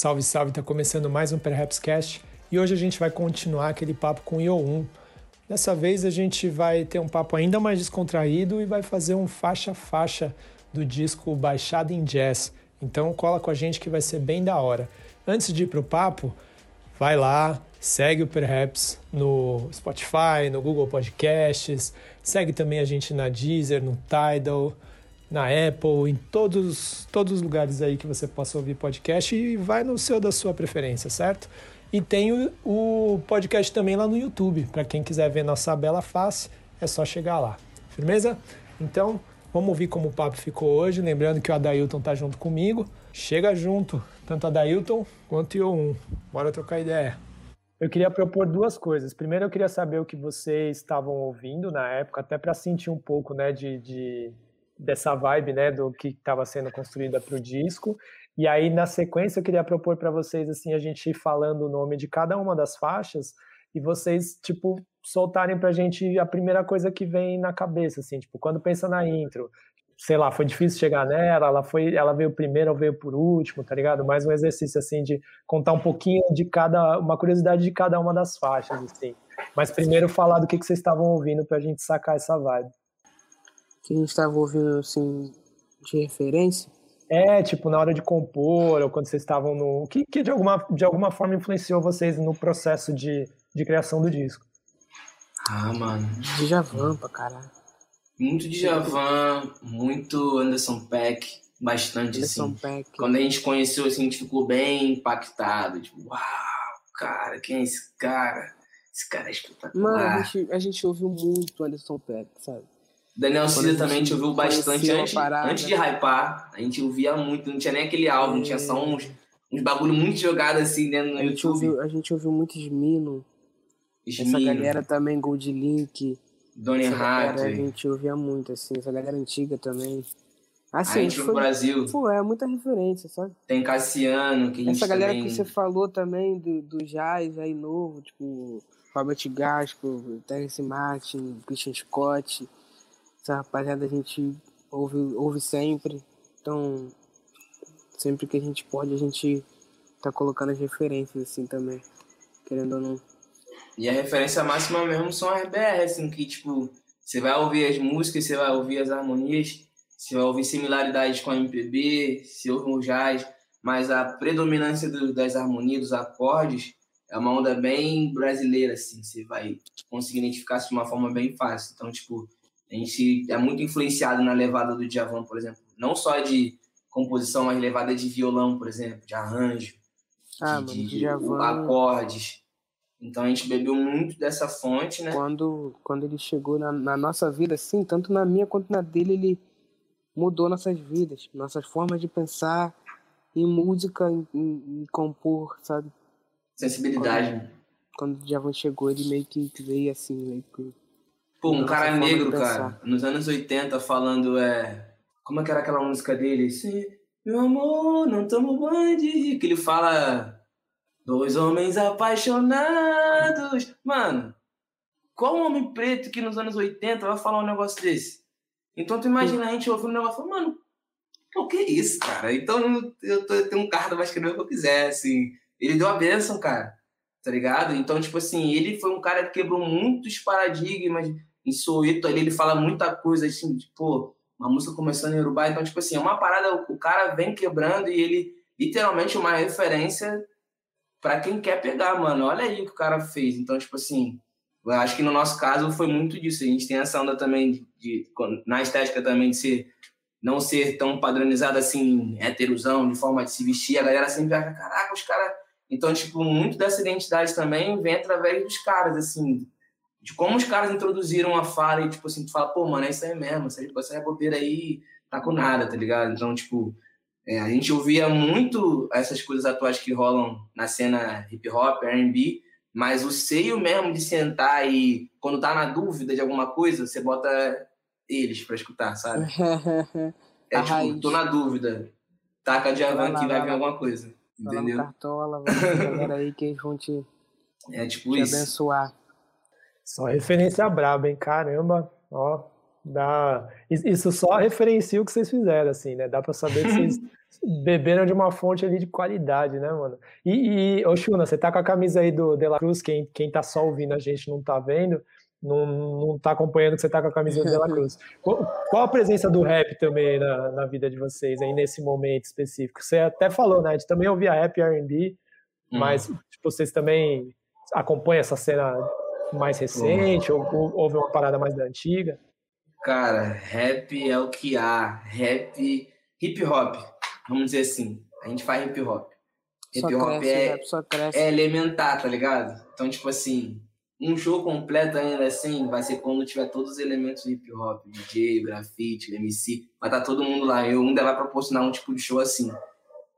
Salve, salve, tá começando mais um Perhaps Cast e hoje a gente vai continuar aquele papo com o Yo1. Dessa vez a gente vai ter um papo ainda mais descontraído e vai fazer um faixa-faixa do disco Baixado em Jazz. Então cola com a gente que vai ser bem da hora. Antes de ir pro papo, vai lá, segue o Perhaps no Spotify, no Google Podcasts, segue também a gente na Deezer, no Tidal, na Apple, em todos, todos os lugares aí que você possa ouvir podcast e vai no seu da sua preferência, certo? E tem o, o podcast também lá no YouTube, para quem quiser ver nossa bela face, é só chegar lá. Firmeza? Então, vamos ouvir como o papo ficou hoje, lembrando que o Adailton tá junto comigo. Chega junto, tanto Adailton quanto o Yo1. Bora trocar ideia. Eu queria propor duas coisas. Primeiro, eu queria saber o que vocês estavam ouvindo na época, até para sentir um pouco, né, de, de dessa vibe, né, do que estava sendo construída para o disco. E aí, na sequência, eu queria propor para vocês, assim, a gente ir falando o nome de cada uma das faixas e vocês, tipo, soltarem para a gente a primeira coisa que vem na cabeça, assim, tipo, quando pensa na intro, sei lá, foi difícil chegar nela, ela foi, ela veio primeiro ou veio por último, tá ligado? Mais um exercício, assim, de contar um pouquinho de cada, uma curiosidade de cada uma das faixas, assim. Mas primeiro falar do que, que vocês estavam ouvindo para a gente sacar essa vibe que a gente estava ouvindo assim de referência? É, tipo, na hora de compor, ou quando vocês estavam no. que, que de, alguma, de alguma forma influenciou vocês no processo de, de criação do disco? Ah, mano. Djavan pra caralho. Muito Djavan, muito Anderson Peck, bastante Anderson assim. Peck. Quando a gente conheceu, assim, a gente ficou bem impactado. Tipo, uau, cara, quem é esse cara? Esse cara é espetacular. Mano, a gente, a gente ouviu muito Anderson Peck, sabe? Daniel Cida também a gente ouviu bastante antes, antes de hypar. A gente ouvia muito, não tinha nem aquele álbum, é. tinha só uns, uns bagulho muito jogado assim dentro do a gente YouTube. Ouviu, a gente ouviu muito Smino. Essa galera também, Gold Link. Donny Hart. A gente ouvia muito, assim, essa galera antiga também. Assim, a gente foi, no Brasil. Pô, é muita referência, sabe? Tem Cassiano, que a gente Essa galera também... que você falou também do, do jazz aí novo, tipo, Robert Gasco, Terence Martin, Christian Scott. Essa rapaziada a gente ouve, ouve sempre. Então, sempre que a gente pode, a gente tá colocando as referências assim também. Querendo ou não. E a referência máxima mesmo são as BR, assim, que tipo, você vai ouvir as músicas, você vai ouvir as harmonias, você vai ouvir similaridades com a MPB, se ouve jazz, mas a predominância do, das harmonias, dos acordes, é uma onda bem brasileira, assim, você vai conseguir identificar de uma forma bem fácil. Então, tipo, a gente é muito influenciado na levada do Djavan, por exemplo. Não só de composição, mas levada de violão, por exemplo, de arranjo, ah, de, de, de acordes. Então a gente bebeu muito dessa fonte, né? Quando, quando ele chegou na, na nossa vida, sim, tanto na minha quanto na dele, ele mudou nossas vidas, nossas formas de pensar em música, em, em, em compor, sabe? Sensibilidade. Quando, quando o Djavan chegou, ele meio que veio assim, meio que Pô, um cara negro, cara, nos anos 80, falando, é. Como é que era aquela música dele? Se, meu amor, não tomo banho de. Que ele fala. Dois homens apaixonados. Mano, qual homem preto que nos anos 80 vai falar um negócio desse? Então tu imagina a gente ouvindo um negócio falando, mano, o que é isso, cara? Então eu, tô, eu tenho um carro vai escrever o que eu quiser, assim. Ele deu a benção, cara. Tá ligado? Então, tipo assim, ele foi um cara que quebrou muitos paradigmas em Soweto ali ele fala muita coisa, assim, tipo, uma música começando em Uruguai, então, tipo assim, é uma parada, o cara vem quebrando e ele, literalmente, uma referência para quem quer pegar, mano. Olha aí o que o cara fez. Então, tipo assim, eu acho que no nosso caso foi muito disso. A gente tem essa onda também de, de na estética também de ser não ser tão padronizado assim, heterosão, de forma de se vestir. A galera sempre acha, caraca, os caras. Então, tipo, muito dessa identidade também vem através dos caras, assim, de como os caras introduziram a fala e, tipo assim, tu fala, pô, mano, é isso aí mesmo, essa, essa bobeira aí tá com nada, tá ligado? Então, tipo, é, a gente ouvia muito essas coisas atuais que rolam na cena hip hop, R&B, mas o seio mesmo de sentar e, quando tá na dúvida de alguma coisa, você bota eles pra escutar, sabe? é a tipo, raiz. tô na dúvida, taca de avan que vai vir alguma coisa, entendeu? Cartola, vai aí que eles vão te, é, tipo te isso. abençoar. Só referência braba, hein? Caramba, ó. Dá... Isso só referencia o que vocês fizeram, assim, né? Dá pra saber que vocês beberam de uma fonte ali de qualidade, né, mano? E, e ô Shuna, você tá com a camisa aí do De La Cruz, quem, quem tá só ouvindo a gente não tá vendo, não, não tá acompanhando que você tá com a camisa do De La Cruz. Qual, qual a presença do rap também na, na vida de vocês aí nesse momento específico? Você até falou, né? A gente também ouvia rap e R&B, hum. mas tipo, vocês também acompanham essa cena mais recente ou, ou houve uma parada mais da antiga? Cara, rap é o que há. Rap, hip hop, vamos dizer assim. A gente faz hip hop. Hip hop é, é elementar, tá ligado? Então, tipo assim, um show completo ainda assim vai ser quando tiver todos os elementos do hip hop, DJ, grafite, MC, vai estar tá todo mundo lá. Eu ainda vai proporcionar um tipo de show assim.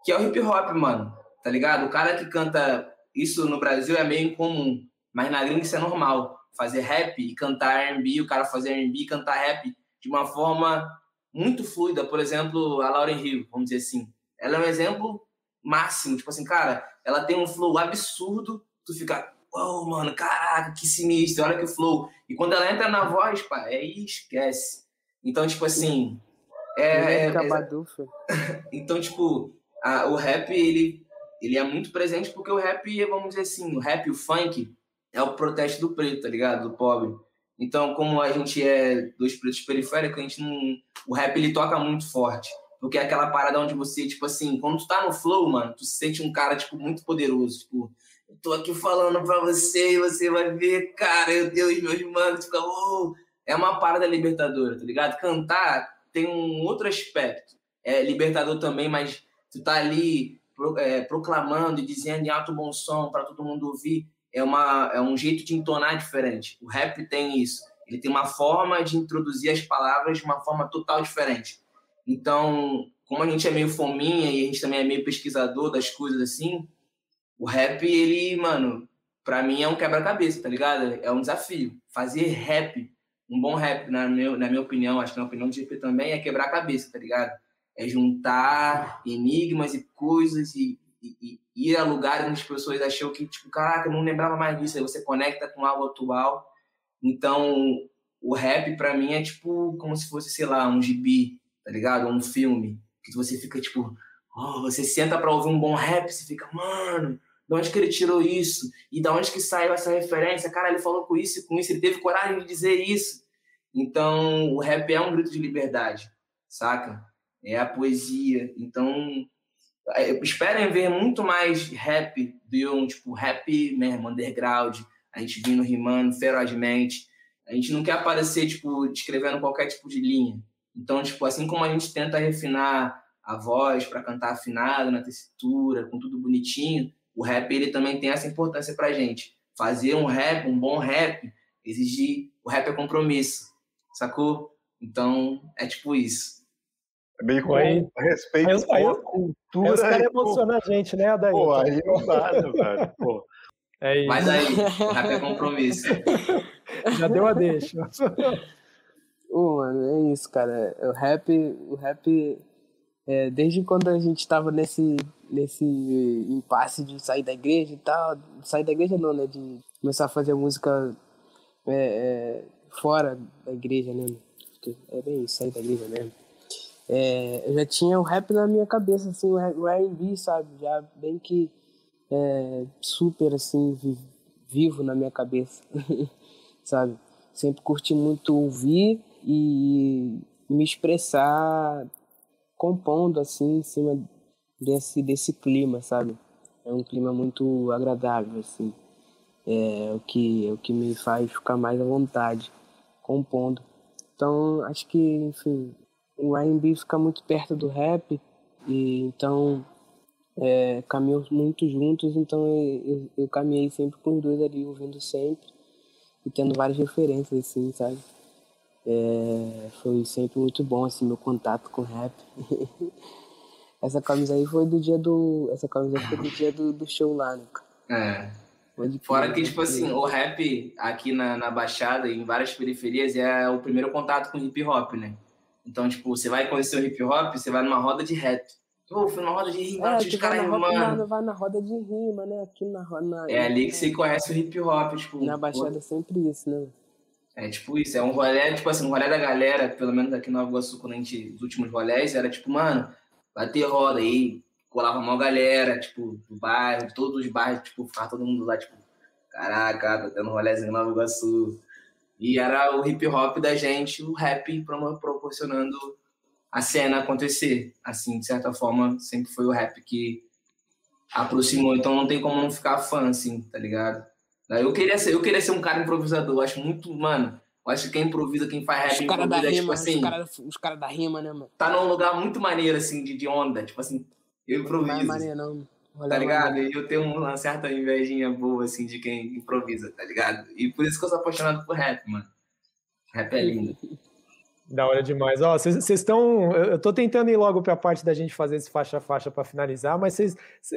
Que é o hip hop, mano. Tá ligado? O cara que canta isso no Brasil é meio incomum, mas na gringa isso é normal fazer rap e cantar R&B, o cara fazer R&B e cantar rap de uma forma muito fluida. Por exemplo, a Lauren Hill, vamos dizer assim. Ela é um exemplo máximo. Tipo assim, cara, ela tem um flow absurdo. Tu fica, uau, mano, caraca, que sinistro, olha que flow. E quando ela entra na voz, pá, aí esquece. Então, tipo assim... É, é, é então, tipo, a, o rap, ele, ele é muito presente porque o rap, vamos dizer assim, o rap, o funk, é o protesto do preto, tá ligado? Do pobre. Então, como a gente é dos pretos periféricos, a gente não. O rap ele toca muito forte. Porque é aquela parada onde você, tipo assim, quando tu tá no flow, mano, tu se sente um cara, tipo, muito poderoso. Tipo, eu tô aqui falando pra você e você vai ver, cara, meu Deus, meus manos, fica, oh! É uma parada libertadora, tá ligado? Cantar tem um outro aspecto. É libertador também, mas tu tá ali pro, é, proclamando e dizendo em alto bom som para todo mundo ouvir é, uma, é um jeito de entonar diferente. O rap tem isso. Ele tem uma forma de introduzir as palavras de uma forma total diferente. Então, como a gente é meio fominha e a gente também é meio pesquisador das coisas assim, o rap, ele, mano, pra mim é um quebra-cabeça, tá ligado? É um desafio. Fazer rap, um bom rap, na, meu, na minha opinião, acho que na opinião do GP também, é quebrar a cabeça, tá ligado? É juntar enigmas e coisas e ir a lugares onde as pessoas achou que, tipo, caraca, eu não lembrava mais disso. Aí você conecta com algo atual. Então, o rap, para mim, é tipo como se fosse, sei lá, um gibi, tá ligado? Um filme. Que você fica, tipo, oh, você senta pra ouvir um bom rap, você fica, mano, de onde que ele tirou isso? E da onde que saiu essa referência? Cara, ele falou com isso e com isso, ele teve coragem de dizer isso. Então, o rap é um grito de liberdade, saca? É a poesia. Então, esperem ver muito mais rap do tipo rap mesmo, underground, a gente vindo rimando ferozmente. A gente não quer aparecer tipo descrevendo qualquer tipo de linha. Então, tipo, assim como a gente tenta refinar a voz para cantar afinado, na tessitura, com tudo bonitinho, o rap ele também tem essa importância pra gente. Fazer um rap, um bom rap, exigir o rap é compromisso, sacou? Então, é tipo isso. É meio com aí, respeito aí, aí, a cultura. Aí os caras emocionam a gente, né, Adair? Pô, aí não dá, né, velho? Pô. É isso. Mas aí, rap é compromisso. Já deu a deixa. oh, mano, é isso, cara. O rap, o rap é, desde quando a gente tava nesse, nesse impasse de sair da igreja e tal, sair da igreja não, né? De começar a fazer música é, é, fora da igreja, né? É bem isso, sair da igreja mesmo é, eu já tinha o rap na minha cabeça, assim, o R&B, sabe? Já bem que é, super, assim, vivo na minha cabeça, sabe? Sempre curti muito ouvir e me expressar compondo, assim, em cima desse, desse clima, sabe? É um clima muito agradável, assim. É o que, é o que me faz ficar mais à vontade, compondo. Então, acho que, enfim, o R&B fica muito perto do rap e então é, caminham muito juntos, então eu, eu, eu, caminhei sempre com os dois ali, ouvindo sempre e tendo várias referências, assim, sabe? É, foi sempre muito bom, assim, meu contato com rap. essa camisa aí foi do dia do... Essa camisa foi do dia do, do show lá, né? É. Fora que, tipo assim, o rap aqui na, na Baixada, em várias periferias, é o primeiro contato com hip hop, né? Então, tipo, você vai conhecer o hip hop, você vai numa roda de rap. Pô, fui numa roda de rima, é, os caras rimando. Vai na roda de rima, né? Aqui na roda. É ali que você conhece o hip hop, tipo. Na Baixada é sempre isso, né? É tipo isso, é um rolê, tipo assim, um rolê da galera, pelo menos aqui no Nova Iguaçu, quando a gente, os últimos rolés, era tipo, mano, bater roda aí, colava uma galera, tipo, do bairro, de todos os bairros, tipo, ficava todo mundo lá, tipo, caraca, tá tendo rolézinho em Nova Iguaçu. E era o hip hop da gente, o rap proporcionando a cena acontecer. Assim, de certa forma, sempre foi o rap que aproximou, então não tem como não ficar fã, assim, tá ligado? Eu queria ser, eu queria ser um cara improvisador, eu acho muito, mano, eu acho que quem improvisa, quem faz rap, os cara improvisa, da tipo rima, assim... Os caras cara da rima, né, mano? Tá num lugar muito maneiro, assim, de, de onda, tipo assim, eu improviso. Não é maneiro, não. Olha tá ligado? E eu tenho uma certa invejinha boa, assim, de quem improvisa, tá ligado? E por isso que eu sou apaixonado por rap, mano. Rap é lindo. Da hora demais. Ó, vocês estão. Eu tô tentando ir logo para a parte da gente fazer esse faixa a faixa para finalizar, mas vocês,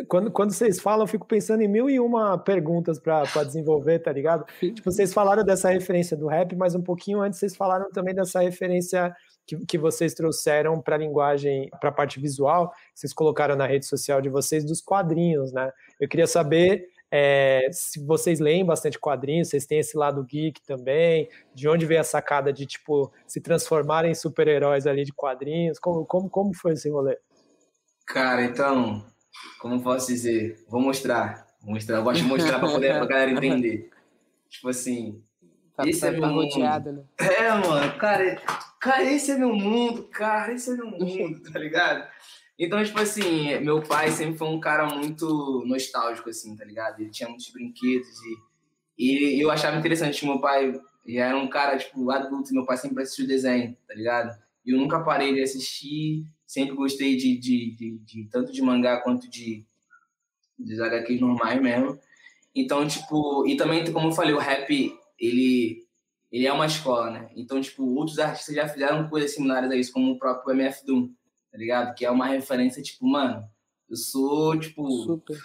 quando, quando vocês falam, eu fico pensando em mil e uma perguntas para desenvolver, tá ligado? Tipo, vocês falaram dessa referência do rap, mas um pouquinho antes vocês falaram também dessa referência que, que vocês trouxeram para a linguagem, para a parte visual, vocês colocaram na rede social de vocês dos quadrinhos, né? Eu queria saber é, se vocês leem bastante quadrinhos, vocês têm esse lado geek também, de onde veio a sacada de, tipo, se transformarem em super-heróis ali de quadrinhos, como, como, como foi esse rolê? Cara, então, como posso dizer? Vou mostrar, vou mostrar, eu gosto de mostrar para poder a galera entender. Tipo assim, tá, esse tá, é meu mundo. Né? É, mano, cara, cara, esse é meu mundo, cara, esse é meu mundo, tá ligado? Então, tipo assim, meu pai sempre foi um cara muito nostálgico, assim, tá ligado? Ele tinha muitos brinquedos e, e eu achava interessante que meu pai era um cara, tipo, adulto, meu pai sempre assistiu desenho, tá ligado? E eu nunca parei de assistir, sempre gostei de, de, de, de tanto de mangá quanto de, de HQs normais mesmo. Então, tipo, e também, como eu falei, o rap, ele, ele é uma escola, né? Então, tipo, outros artistas já fizeram coisas similares a isso, como o próprio MF Doom tá ligado? Que é uma referência, tipo, mano, eu sou, tipo. Super.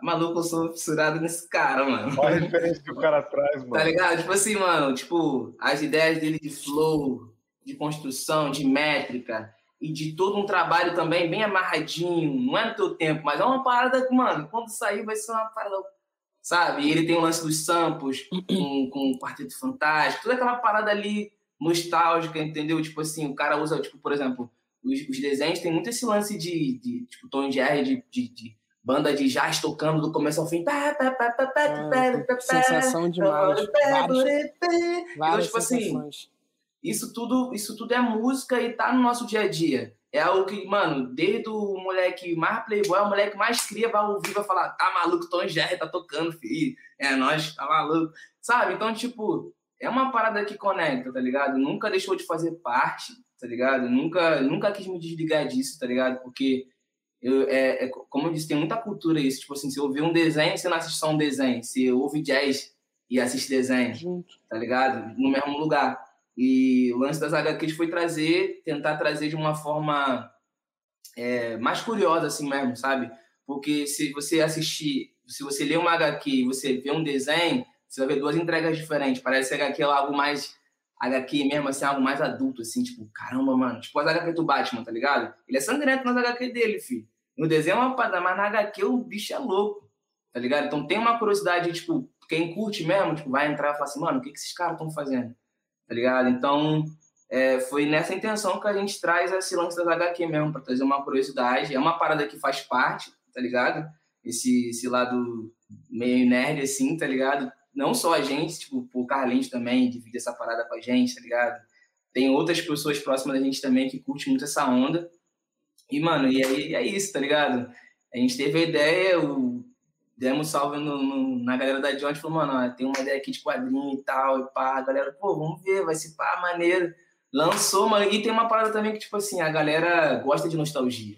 Maluco, eu sou fissurado nesse cara, mano. Olha a referência que o cara traz, mano. Tá ligado? Tipo assim, mano, tipo, as ideias dele de flow, de construção, de métrica e de todo um trabalho também bem amarradinho. Não é no teu tempo, mas é uma parada que, mano, quando sair vai ser uma parada. Sabe? E ele tem o lance dos samples com, com o Quarteto Fantástico, toda aquela parada ali nostálgica, entendeu? Tipo assim, o cara usa, tipo, por exemplo, os, os desenhos tem muito esse lance de, de tipo, Tom Jerry, de, de, de, banda de jazz tocando do começo ao fim. É, sensação demais. Várias, então, tipo assim, isso tudo, isso tudo é música e tá no nosso dia a dia. É algo que, mano, desde o moleque mais playboy, o moleque mais cria, vai ouvir, vai falar, tá maluco, Tom Jerry tá tocando, filho. É, nós, tá maluco. Sabe? Então, tipo, é uma parada que conecta, tá ligado? Nunca deixou de fazer parte tá ligado? Nunca, nunca quis me desligar disso, tá ligado? Porque, eu, é, é, como eu disse, tem muita cultura isso. Tipo assim, se eu ouvir um desenho, você não assiste só um desenho. Se ouve jazz e assiste desenho, tá ligado? No mesmo lugar. E o lance das HQs foi trazer, tentar trazer de uma forma é, mais curiosa, assim mesmo, sabe? Porque se você assistir, se você ler uma HQ e você vê um desenho, você vai ver duas entregas diferentes. Parece que a HQ é algo mais HQ mesmo, assim, algo mais adulto, assim, tipo, caramba, mano. Tipo as HQ do Batman, tá ligado? Ele é sangrento nas HQ dele, filho. No desenho é uma parada, mas na HQ o bicho é louco, tá ligado? Então tem uma curiosidade, tipo, quem curte mesmo, tipo, vai entrar e falar assim, mano, o que, que esses caras estão fazendo? Tá ligado? Então, é, foi nessa intenção que a gente traz esse lance das HQ mesmo, pra trazer uma curiosidade. É uma parada que faz parte, tá ligado? Esse, esse lado meio nerd, assim, tá ligado? não só a gente, tipo, o Carlinhos também divide essa parada com a gente, tá ligado? Tem outras pessoas próximas da gente também que curtem muito essa onda. E, mano, e aí é isso, tá ligado? A gente teve a ideia, o... demos salve no, no, na galera da Joint, falou, mano, ó, tem uma ideia aqui de quadrinho e tal, e pá, a galera, pô, vamos ver, vai ser pá, maneiro. Lançou, mano, e tem uma parada também que, tipo assim, a galera gosta de nostalgia,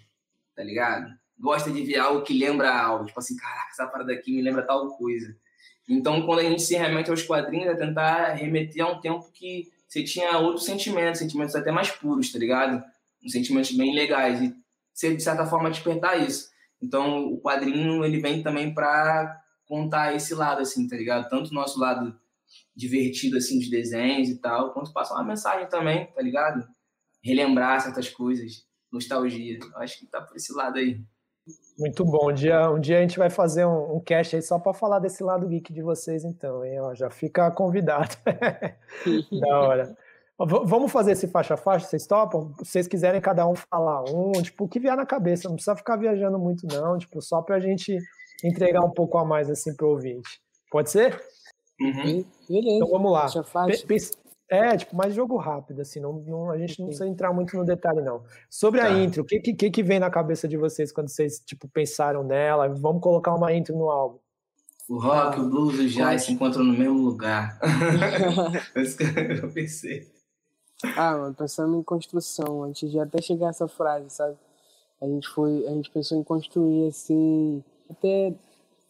tá ligado? Gosta de ver algo que lembra algo, tipo assim, caraca, essa parada aqui me lembra tal coisa. Então, quando a gente se remete aos quadrinhos, é tentar remeter a um tempo que você tinha outros sentimentos, sentimentos até mais puros, tá ligado? Sentimentos bem legais. E você, de certa forma, despertar isso. Então, o quadrinho, ele vem também para contar esse lado, assim, tá ligado? Tanto o nosso lado divertido, assim, de desenhos e tal, quanto passar uma mensagem também, tá ligado? Relembrar certas coisas, nostalgia. Eu acho que tá por esse lado aí. Muito bom. Um dia, um dia a gente vai fazer um, um cast aí só para falar desse lado geek de vocês, então, hein? Ó, já fica convidado. da hora. Vamos fazer esse faixa a faixa, vocês topam? Se vocês quiserem cada um falar um, tipo, o que vier na cabeça, não precisa ficar viajando muito, não, tipo, só pra gente entregar um pouco a mais assim pro ouvinte. Pode ser? Uhum. Beleza. Então vamos lá. É, tipo, mais jogo rápido, assim, não, não, a gente não precisa entrar muito no detalhe, não. Sobre tá. a intro, o que, que, que vem na cabeça de vocês quando vocês, tipo, pensaram nela? Vamos colocar uma intro no álbum. O rock, o blues e o jazz se encontram no mesmo lugar. eu pensei. Ah, mano, pensando em construção, antes de até chegar essa frase, sabe? A gente foi, a gente pensou em construir assim, até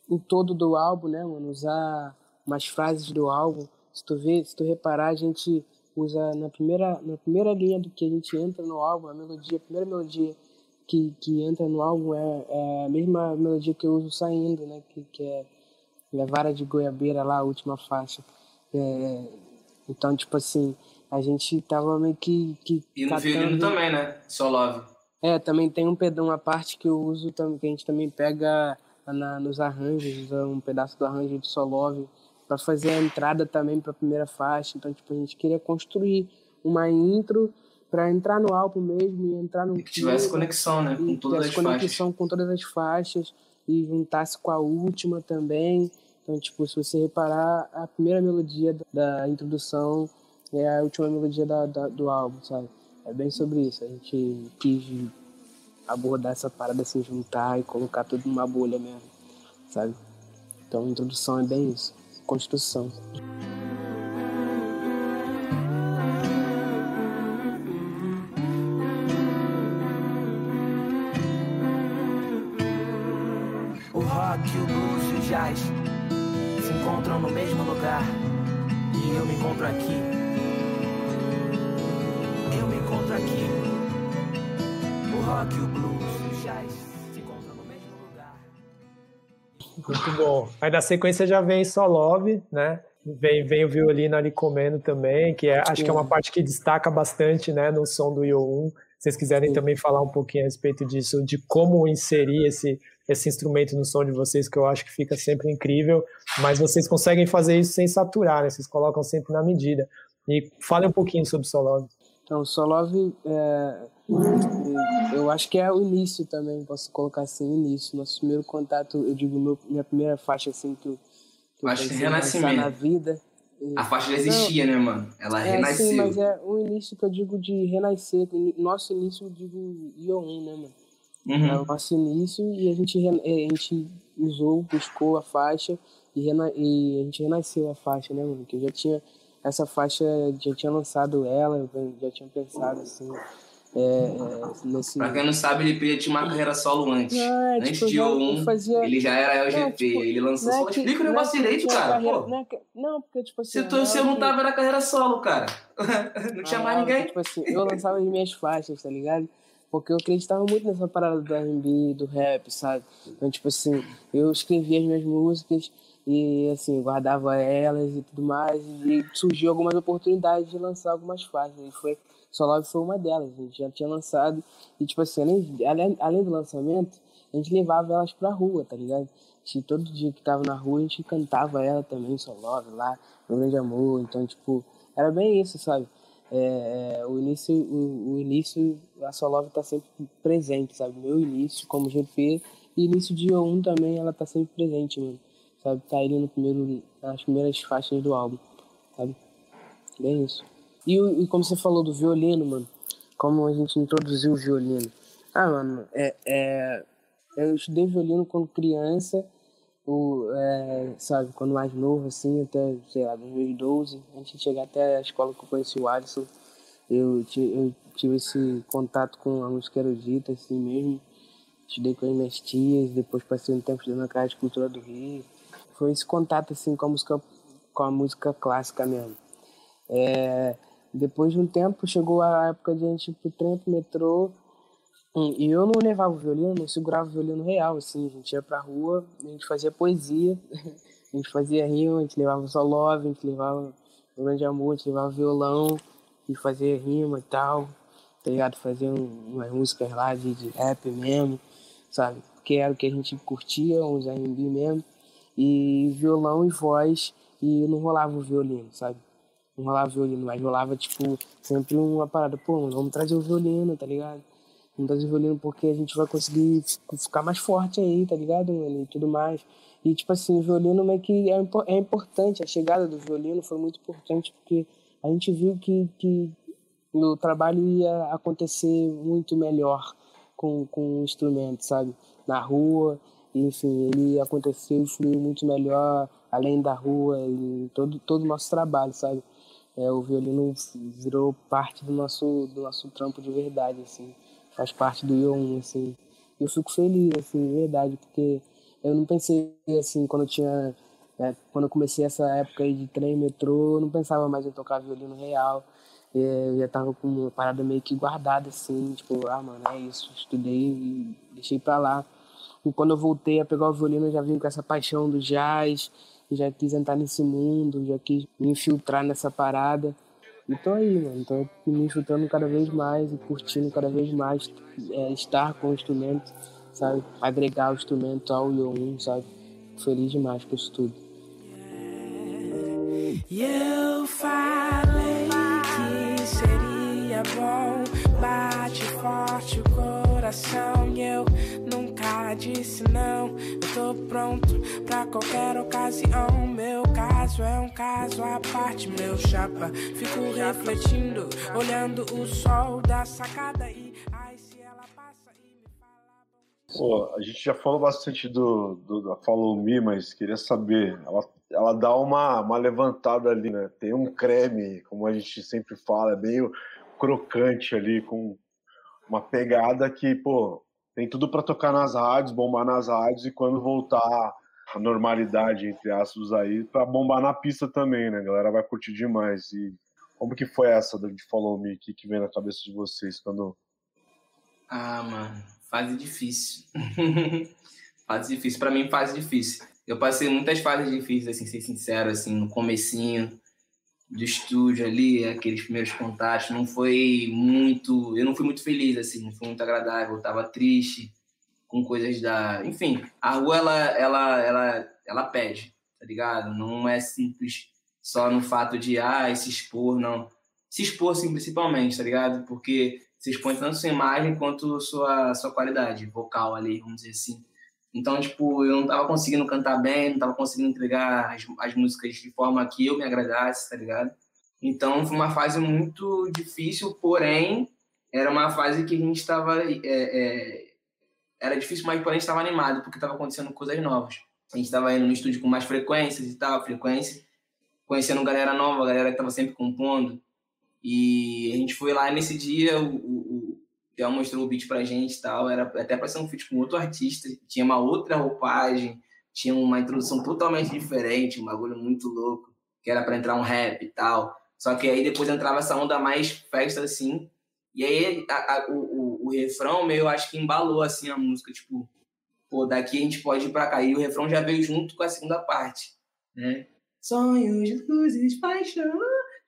em todo do álbum, né, mano, usar umas frases do álbum. Se tu ver, se tu reparar, a gente usa na primeira, na primeira linha do que a gente entra no álbum, a melodia, a primeira melodia que, que entra no álbum é, é a mesma melodia que eu uso saindo, né, que, que é a vara de goiabeira lá, a última faixa. É, então, tipo assim, a gente tava meio que. que e no catando... violino também, né? Só love. É, também tem um pedão, uma parte que eu uso, que a gente também pega na, nos arranjos, um pedaço do arranjo de Solove para fazer a entrada também para a primeira faixa. Então, tipo, a gente queria construir uma intro para entrar no álbum mesmo e entrar no e que tivesse conexão, né, com todas as conexão faixas. com todas as faixas e juntasse com a última também. Então, tipo, se você reparar, a primeira melodia da introdução é a última melodia da, da, do álbum, sabe? É bem sobre isso. A gente quis abordar essa parada, assim, juntar e colocar tudo numa bolha mesmo, sabe? Então a introdução é bem isso. Construção. O rock, o blues e o jazz se encontram no mesmo lugar. E eu me encontro aqui aqui. O rock, o blues, o jazz se encontram no mesmo lugar. Muito bom. Aí na sequência já vem só Love, né? Vem, vem o violino ali comendo também, que é, acho que é uma parte que destaca bastante né, no som do Yo 1. Se vocês quiserem Sim. também falar um pouquinho a respeito disso, de como inserir esse, esse instrumento no som de vocês, que eu acho que fica sempre incrível, mas vocês conseguem fazer isso sem saturar, né? Vocês colocam sempre na medida. E fale um pouquinho sobre o Solove. Então, Solove, é, eu acho que é o início também, posso colocar assim, o início. Nosso primeiro contato, eu digo, meu, minha primeira faixa assim que eu, que eu acho que renascimento. na vida. A faixa já existia, Não, né, mano? Ela é, renasceu. Sim, mas é o início que eu digo de renascer. Nosso início eu digo Ion, né, mano? Uhum. É o nosso início e a gente, a gente usou, buscou a faixa e, rena, e a gente renasceu a faixa, né, mano? Que eu já tinha essa faixa já tinha lançado ela, já tinha pensado assim. É, é, nesse... Pra quem não sabe, ele tinha uma carreira solo antes. É, antes tipo, de O1, fazia... ele já era LGP, não, tipo, ele lançou solo. Que, Explica o negócio direito, cara. Carreira, não, é não, porque tipo assim. Se, tu, se eu não tava, era carreira solo, cara. não tinha ah, mais ninguém. Tipo assim, eu lançava as minhas faixas, tá ligado? Porque eu acreditava muito nessa parada do RB, do rap, sabe? Então, tipo assim, eu escrevia as minhas músicas e assim, guardava elas e tudo mais, e surgiu algumas oportunidades de lançar algumas faixas, e foi, Solove foi uma delas, a gente já tinha lançado, e tipo assim, além, além, do lançamento, a gente levava elas pra rua, tá ligado? E todo dia que tava na rua, a gente cantava ela também, Solove, lá, Meu Grande Amor, então, tipo, era bem isso, sabe? É, é, o início, o, o, início, a Solove tá sempre presente, sabe? Meu início como GP, e início de O1 também, ela tá sempre presente, mano sabe? Tá ali no primeiro, nas primeiras faixas do álbum, sabe? Bem isso. E, e como você falou do violino, mano, como a gente introduziu o violino. Ah, mano, é, é, eu estudei violino quando criança, o, é, sabe, quando mais novo, assim, até, sei lá, 2012, antes de chegar até a escola que eu conheci o Alisson, eu, eu tive esse contato com a música erudita, assim mesmo. Estudei com as minhas tias, depois passei um tempo estudando na Casa de Cultura do Rio esse contato assim com a música com a música clássica mesmo. É, depois de um tempo chegou a época de a gente ir pro trem, pro metrô, hum, e eu não levava o violino, não segurava o violino real, assim, a gente ia pra rua, a gente fazia poesia, a gente fazia rima, a gente levava só love, a gente levava o grande amor, a gente levava violão e fazia rima e tal, tá ligado? Fazia umas músicas lá de, de rap mesmo, sabe? que era o que a gente curtia, uns R&B mesmo, e violão e voz, e não rolava o violino, sabe? Não rolava o violino, mas rolava, tipo, sempre uma parada, pô, vamos trazer o violino, tá ligado? Vamos trazer o violino porque a gente vai conseguir ficar mais forte aí, tá ligado, mano? E tudo mais. E, tipo assim, o violino meio que é, é importante, a chegada do violino foi muito importante porque a gente viu que, que o trabalho ia acontecer muito melhor com, com o instrumento, sabe? Na rua, enfim, ele aconteceu e fluiu muito melhor além da rua e todo, todo o nosso trabalho, sabe? É, o violino virou parte do nosso, do nosso trampo de verdade, assim. Faz parte do IO1, assim. Eu fico feliz, assim, de verdade, porque eu não pensei, assim, quando eu tinha... É, quando eu comecei essa época aí de trem, metrô, eu não pensava mais em tocar violino real. É, eu já tava com uma parada meio que guardada, assim, tipo, ah, mano, é isso. Estudei e deixei pra lá. E quando eu voltei a pegar o violino, eu já vim com essa paixão do jazz, já quis entrar nesse mundo, já quis me infiltrar nessa parada. E tô aí, mano. Tô me infiltrando cada vez mais e curtindo cada vez mais é, estar com o instrumento, sabe? Agregar o instrumento ao Yo1, sabe? Feliz demais com isso tudo. Eu falei que seria bom, bate forte o coração e eu disse não. Eu tô pronto pra qualquer ocasião. Meu caso é um caso à parte, meu chapa. Fico refletindo, olhando o sol da sacada e ai se ela passa e me fala. Pô, a gente já falou bastante do, do da Follow Me, mas queria saber, ela, ela dá uma, uma levantada ali, né? Tem um creme, como a gente sempre fala, é meio crocante ali, com uma pegada que, pô, tem tudo para tocar nas rádios, bombar nas rádios e quando voltar a normalidade, entre aspas, aí, para bombar na pista também, né? A galera vai curtir demais. E como que foi essa de Follow Me? Que, que vem na cabeça de vocês quando. Ah, mano, fase difícil. fase difícil. Para mim, fase difícil. Eu passei muitas fases difíceis, assim, ser sincero, assim, no comecinho do estúdio ali, aqueles primeiros contatos, não foi muito, eu não fui muito feliz assim, não foi muito agradável, eu tava triste com coisas da, enfim, a rua ela ela ela ela pede, tá ligado? Não é simples só no fato de ah, se expor, não. Se expor sim, principalmente, tá ligado? Porque se expõe tanto sua imagem quanto sua sua qualidade vocal ali, vamos dizer assim. Então, tipo, eu não tava conseguindo cantar bem, não tava conseguindo entregar as, as músicas de forma que eu me agradasse, tá ligado? Então, foi uma fase muito difícil, porém, era uma fase que a gente estava. É, é, era difícil, mas porém estava animado, porque estava acontecendo coisas novas. A gente estava indo no estúdio com mais frequências e tal, frequência, conhecendo galera nova, galera que estava sempre compondo. E a gente foi lá nesse dia, o, o, Theo mostrou o beat pra gente e tal, era até pra ser um feat com outro artista, tinha uma outra roupagem, tinha uma introdução totalmente diferente, um bagulho muito louco, que era para entrar um rap e tal. Só que aí depois entrava essa onda mais festa, assim, e aí a, a, o, o, o, refrão meio, acho que embalou, assim, a música, tipo, pô, daqui a gente pode ir pra cá. E o refrão já veio junto com a segunda parte, né? Sonhos, luzes, paixão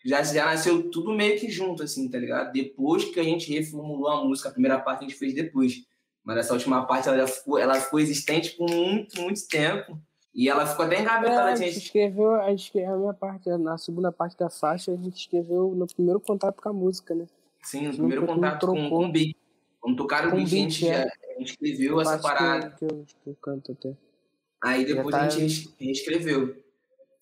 já, já nasceu tudo meio que junto, assim, tá ligado? Depois que a gente reformulou a música, a primeira parte a gente fez depois. Mas essa última parte, ela ficou, ela ficou existente por muito, muito tempo. E ela ficou até engavetada. É, a gente escreveu, a, gente escreveu a minha parte, na segunda parte da faixa, a gente escreveu no primeiro contato com a música, né? Sim, no primeiro contato com, com o beat. Quando tocaram o beat, a gente, é. já, a gente escreveu essa parada. Que eu, que eu canto até. Aí depois tá... a gente reescreveu.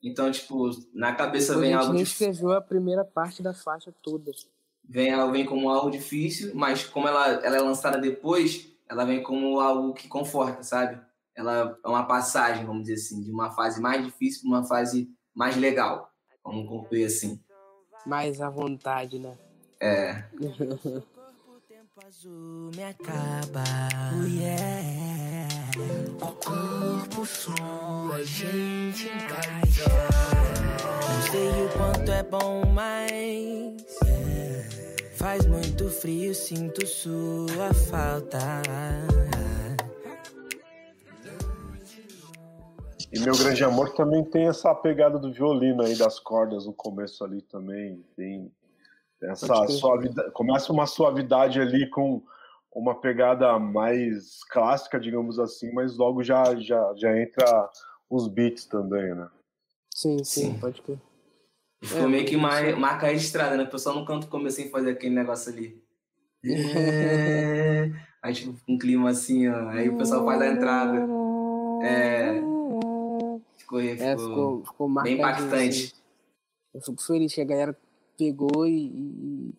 Então, tipo, na cabeça vem algo. A gente escreveu a primeira parte da faixa toda. Vem, ela vem como algo difícil, mas como ela, ela é lançada depois, ela vem como algo que conforta, sabe? Ela é uma passagem, vamos dizer assim, de uma fase mais difícil para uma fase mais legal. Vamos concluir assim. Mais à vontade, né? É. azul me acaba. Oh, yeah. O corpo sua gente encaixa. Não sei o quanto é bom, mas faz muito frio, sinto sua falta. E meu grande amor também tem essa pegada do violino aí das cordas no começo ali também. Tem essa suavidade, começa uma suavidade ali com uma pegada mais clássica, digamos assim, mas logo já, já, já entra os beats também, né? Sim, sim, sim. pode crer. Ficou é, meio que mar, marca registrada, né? O pessoal no canto começou a fazer aquele negócio ali. É... Aí, tipo, um clima assim, ó. Aí o pessoal faz a entrada. É. Ficou, ficou, é, ficou, ficou bem impactante. Assim. Eu fico feliz que a galera pegou e, e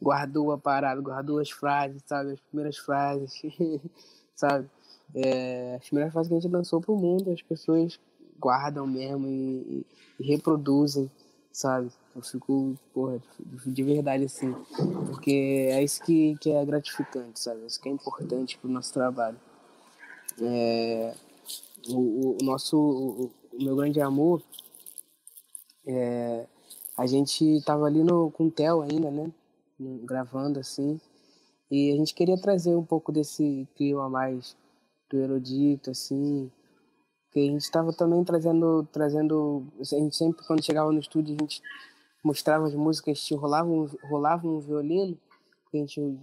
guardou a parada, guardou as frases, sabe? As primeiras frases, sabe? É, as primeiras frases que a gente lançou pro mundo, as pessoas guardam mesmo e, e, reproduzem, sabe? Eu fico, porra, de verdade assim, porque é isso que, que é gratificante, sabe? Isso que é importante pro nosso trabalho. É, o, o, nosso, o, o, meu grande amor, é, a gente tava ali no, com o Theo ainda, né? Gravando assim, e a gente queria trazer um pouco desse clima mais do erudito, assim, que a gente estava também trazendo, trazendo, a gente sempre quando chegava no estúdio a gente mostrava as músicas, rolava um, rolava um violino, a gente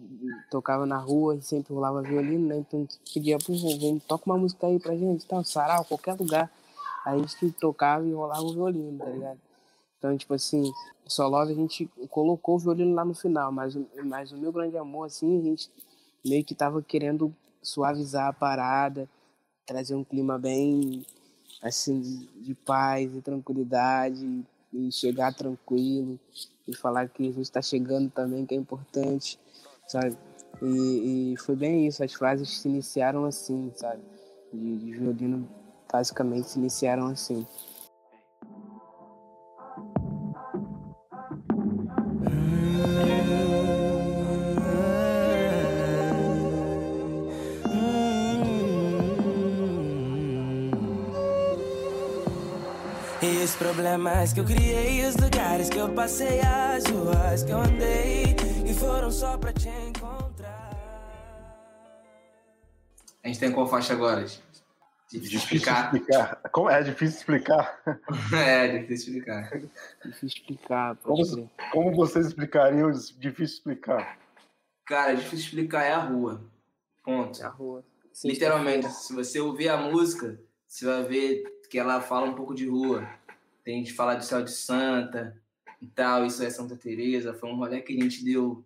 tocava na rua e sempre rolava violino, né? Então a gente pedia, pô, vem, toca uma música aí pra gente, tal, sarau, qualquer lugar. Aí a gente tocava e rolava o violino, tá ligado? Então, tipo assim, só Love a gente colocou o violino lá no final, mas, mas o meu grande amor, assim, a gente meio que tava querendo suavizar a parada, trazer um clima bem, assim, de paz e tranquilidade, e chegar tranquilo e falar que a gente está chegando também, que é importante, sabe? E, e, foi bem isso, as frases se iniciaram assim, sabe? De, de violino basicamente se iniciaram assim. Problemas que eu criei, os lugares que eu passei, as ruas que eu andei, e foram só pra te encontrar. A gente tem qual faixa agora? Difícil, explicar. explicar. Como é difícil explicar? é, difícil explicar. difícil explicar. Como, como vocês explicariam difícil explicar? Cara, difícil explicar é a rua. Ponto. É a rua. Literalmente, se você ouvir a música, você vai ver que ela fala um pouco de rua. Tem gente falar de céu de Santa e tal, isso é Santa Teresa, foi um rolê que a gente deu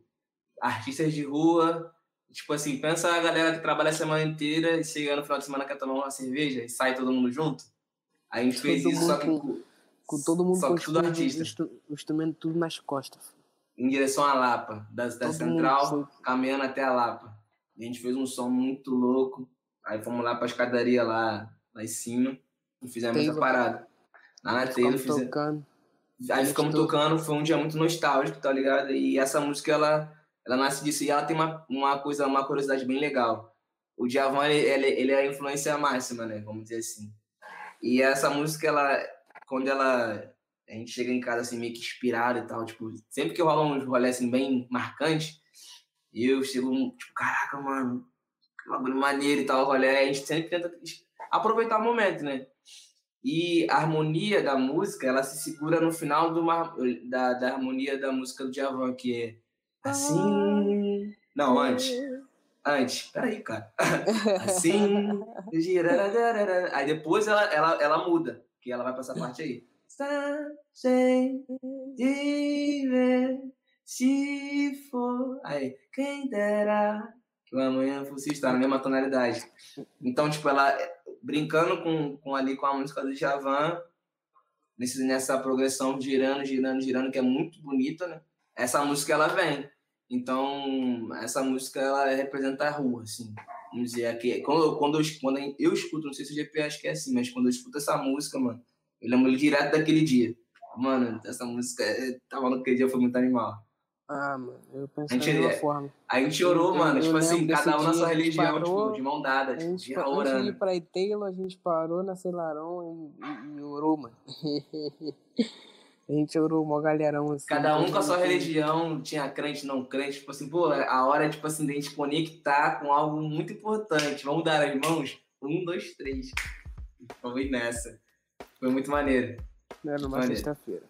artistas de rua. Tipo assim, pensa a galera que trabalha a semana inteira e chega no final de semana quer tomar uma cerveja e sai todo mundo junto. A gente fez isso só que com, com todo mundo só que tudo artista. O instrumento tudo nas costas. Em direção à Lapa, da, da Central, caminhando até a Lapa. A gente fez um som muito louco. Aí fomos lá pra escadaria lá, lá em cima e fizemos Tem essa parada. Na telha. Fiz... tocando. Aí ficamos tocando, foi um dia muito nostálgico, tá ligado? E essa música, ela, ela nasce disso e ela tem uma, uma coisa, uma curiosidade bem legal. O Djavan, ele, ele, ele é a influência máxima, né? Vamos dizer assim. E essa música, ela, quando ela, a gente chega em casa assim, meio que inspirado e tal, tipo, sempre que rola uns rolê assim, bem marcante, eu chego, tipo, caraca, mano, que bagulho maneiro e tal, rolê, a gente sempre tenta aproveitar o momento, né? E a harmonia da música, ela se segura no final do da, da harmonia da música do Djavan, que é assim... Não, antes. Antes. Peraí, cara. Assim... Aí depois ela, ela, ela muda, que ela vai pra essa parte aí. Aí, quem dera que o amanhã fosse estar na mesma tonalidade. Então, tipo, ela brincando com, com ali com a música do Javan, nesse, nessa progressão girando, girando, girando, que é muito bonita, né? Essa música ela vem. Então, essa música ela representa a rua, assim. Vamos dizer, aqui, quando, quando, eu, quando eu escuto, não sei se o GP acho que é assim, mas quando eu escuto essa música, mano, eu lembro direto daquele dia. Mano, essa música, eh, tava naquele dia, foi muito animal. Ah, mano, eu pensei da mesma forma. A gente orou, mano, eu, tipo assim, cada um na sua religião, parou, tipo, de mão dada, tipo, de orando. Antes de ir pra Iteilo, a gente parou na Celaron e, e, e orou, mano. a gente orou uma galera assim. Cada um com a sua religião, tinha crente, não crente, tipo assim, pô, a hora, tipo assim, de a gente conectar com algo muito importante. Vamos dar as mãos? Um, dois, três. Vamos ir nessa. Foi muito maneiro. Era numa sexta-feira.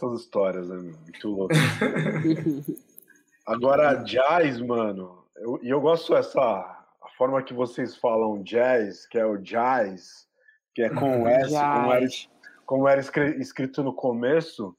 Essas histórias, né, meu? Muito louco. Agora, jazz, mano, eu, e eu gosto dessa a forma que vocês falam jazz, que é o jazz, que é com S, como era, como era escrito no começo.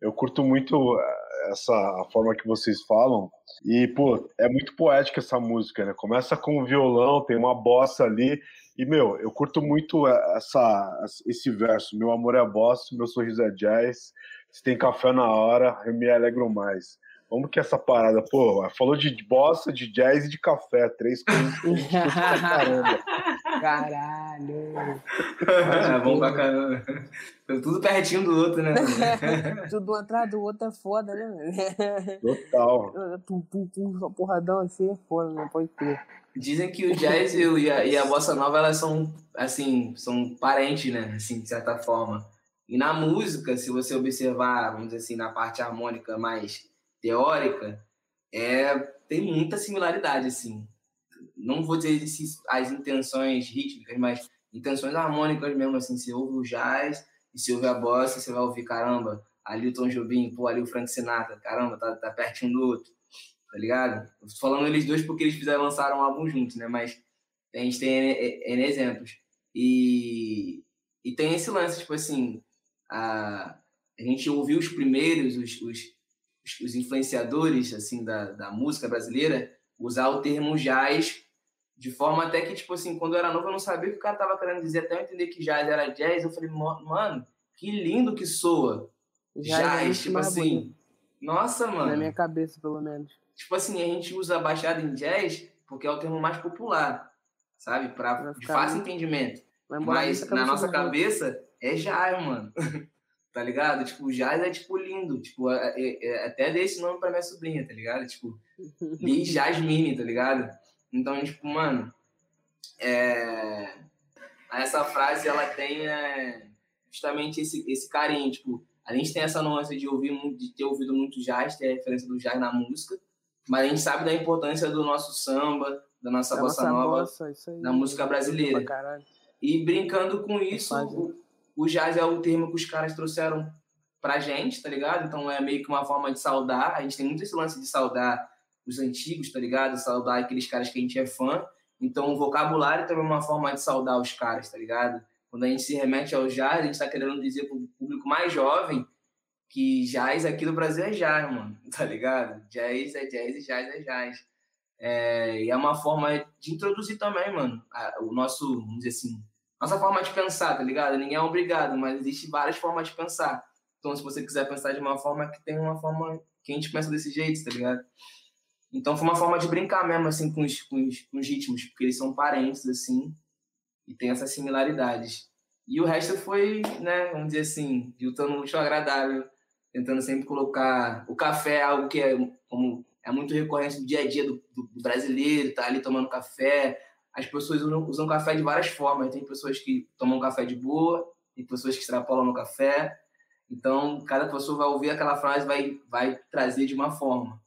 Eu curto muito eh, essa a forma que vocês falam. E, pô, é muito poética essa música, né? Começa com o violão, tem uma bossa ali. E, meu, eu curto muito essa, esse verso. Meu amor é bossa, meu sorriso é jazz. Se tem café na hora, eu me alegro mais. Como que é essa parada? Pô, falou de bossa, de jazz e de café. Três coisas caramba. Caralho. É, bom pra caramba. Tudo pertinho do outro, né? Tudo um atrás do outro é foda, né? Total. Pum, pum, pum, porradão assim é foda, não pode ter. Dizem que o jazz e a, e a bossa nova, elas são, assim, são parentes, né? Assim, de certa forma. E na música, se você observar, vamos dizer assim, na parte harmônica mais teórica, é, tem muita similaridade, assim. Não vou dizer as intenções rítmicas, mas intenções harmônicas mesmo, assim. Você ouve o jazz e se ouve a bossa, você vai ouvir, caramba, ali o Tom Jobim, pô, ali o Frank Sinatra, caramba, tá, tá pertinho do outro, tá ligado? Eu tô falando eles dois porque eles fizeram, lançaram um álbum juntos, né? Mas a gente tem N, exemplos. E, e tem esse lance, tipo assim, a, a gente ouviu os primeiros, os, os os influenciadores assim da, da música brasileira usar o termo jazz de forma até que, tipo assim, quando eu era novo eu não sabia o que o cara tava querendo dizer, até eu entender que jazz era jazz, eu falei, mano, que lindo que soa. Jazz, jazz tipo assim. Bonito. Nossa, mano. Na minha cabeça, pelo menos. Tipo assim, a gente usa baixada em jazz porque é o termo mais popular, sabe? Pra, de fácil entendimento. Mas na nossa cabeça é jazz, mano. tá ligado? Tipo, jazz é, tipo, lindo. Tipo, é, é, é, até dei esse nome pra minha sobrinha, tá ligado? Tipo, Liz Jasmine, tá ligado? Então, tipo, mano, é... essa frase, ela tem é, justamente esse, esse carinho, tipo, a gente tem essa nuance de ouvir de ter ouvido muito jazz, ter a referência do jazz na música, mas a gente sabe da importância do nosso samba, da nossa da bossa nova, bossa, da música brasileira. E brincando com isso, o jazz é o termo que os caras trouxeram pra gente, tá ligado? Então é meio que uma forma de saudar. A gente tem muito esse lance de saudar os antigos, tá ligado? Saudar aqueles caras que a gente é fã. Então o vocabulário também é uma forma de saudar os caras, tá ligado? Quando a gente se remete ao jazz, a gente tá querendo dizer pro público mais jovem que jazz aqui no Brasil é jazz, mano, tá ligado? Jazz é jazz e jazz é jazz. É, e é uma forma de introduzir também, mano, a, o nosso, vamos dizer assim, nossa forma de pensar, tá ligado? Ninguém é obrigado, mas existe várias formas de pensar. Então, se você quiser pensar de uma forma que tem uma forma que a gente pensa desse jeito, tá ligado? Então, foi uma forma de brincar mesmo, assim, com os, com os, com os ritmos, porque eles são parentes, assim, e tem essas similaridades. E o resto foi, né, vamos dizer assim, juntando luxo agradável, tentando sempre colocar o café, algo que é, como, é muito recorrente do dia a dia do, do brasileiro, tá ali tomando café, as pessoas usam, usam café de várias formas. Tem pessoas que tomam café de boa, tem pessoas que extrapolam no café. Então, cada pessoa vai ouvir aquela frase vai vai trazer de uma forma,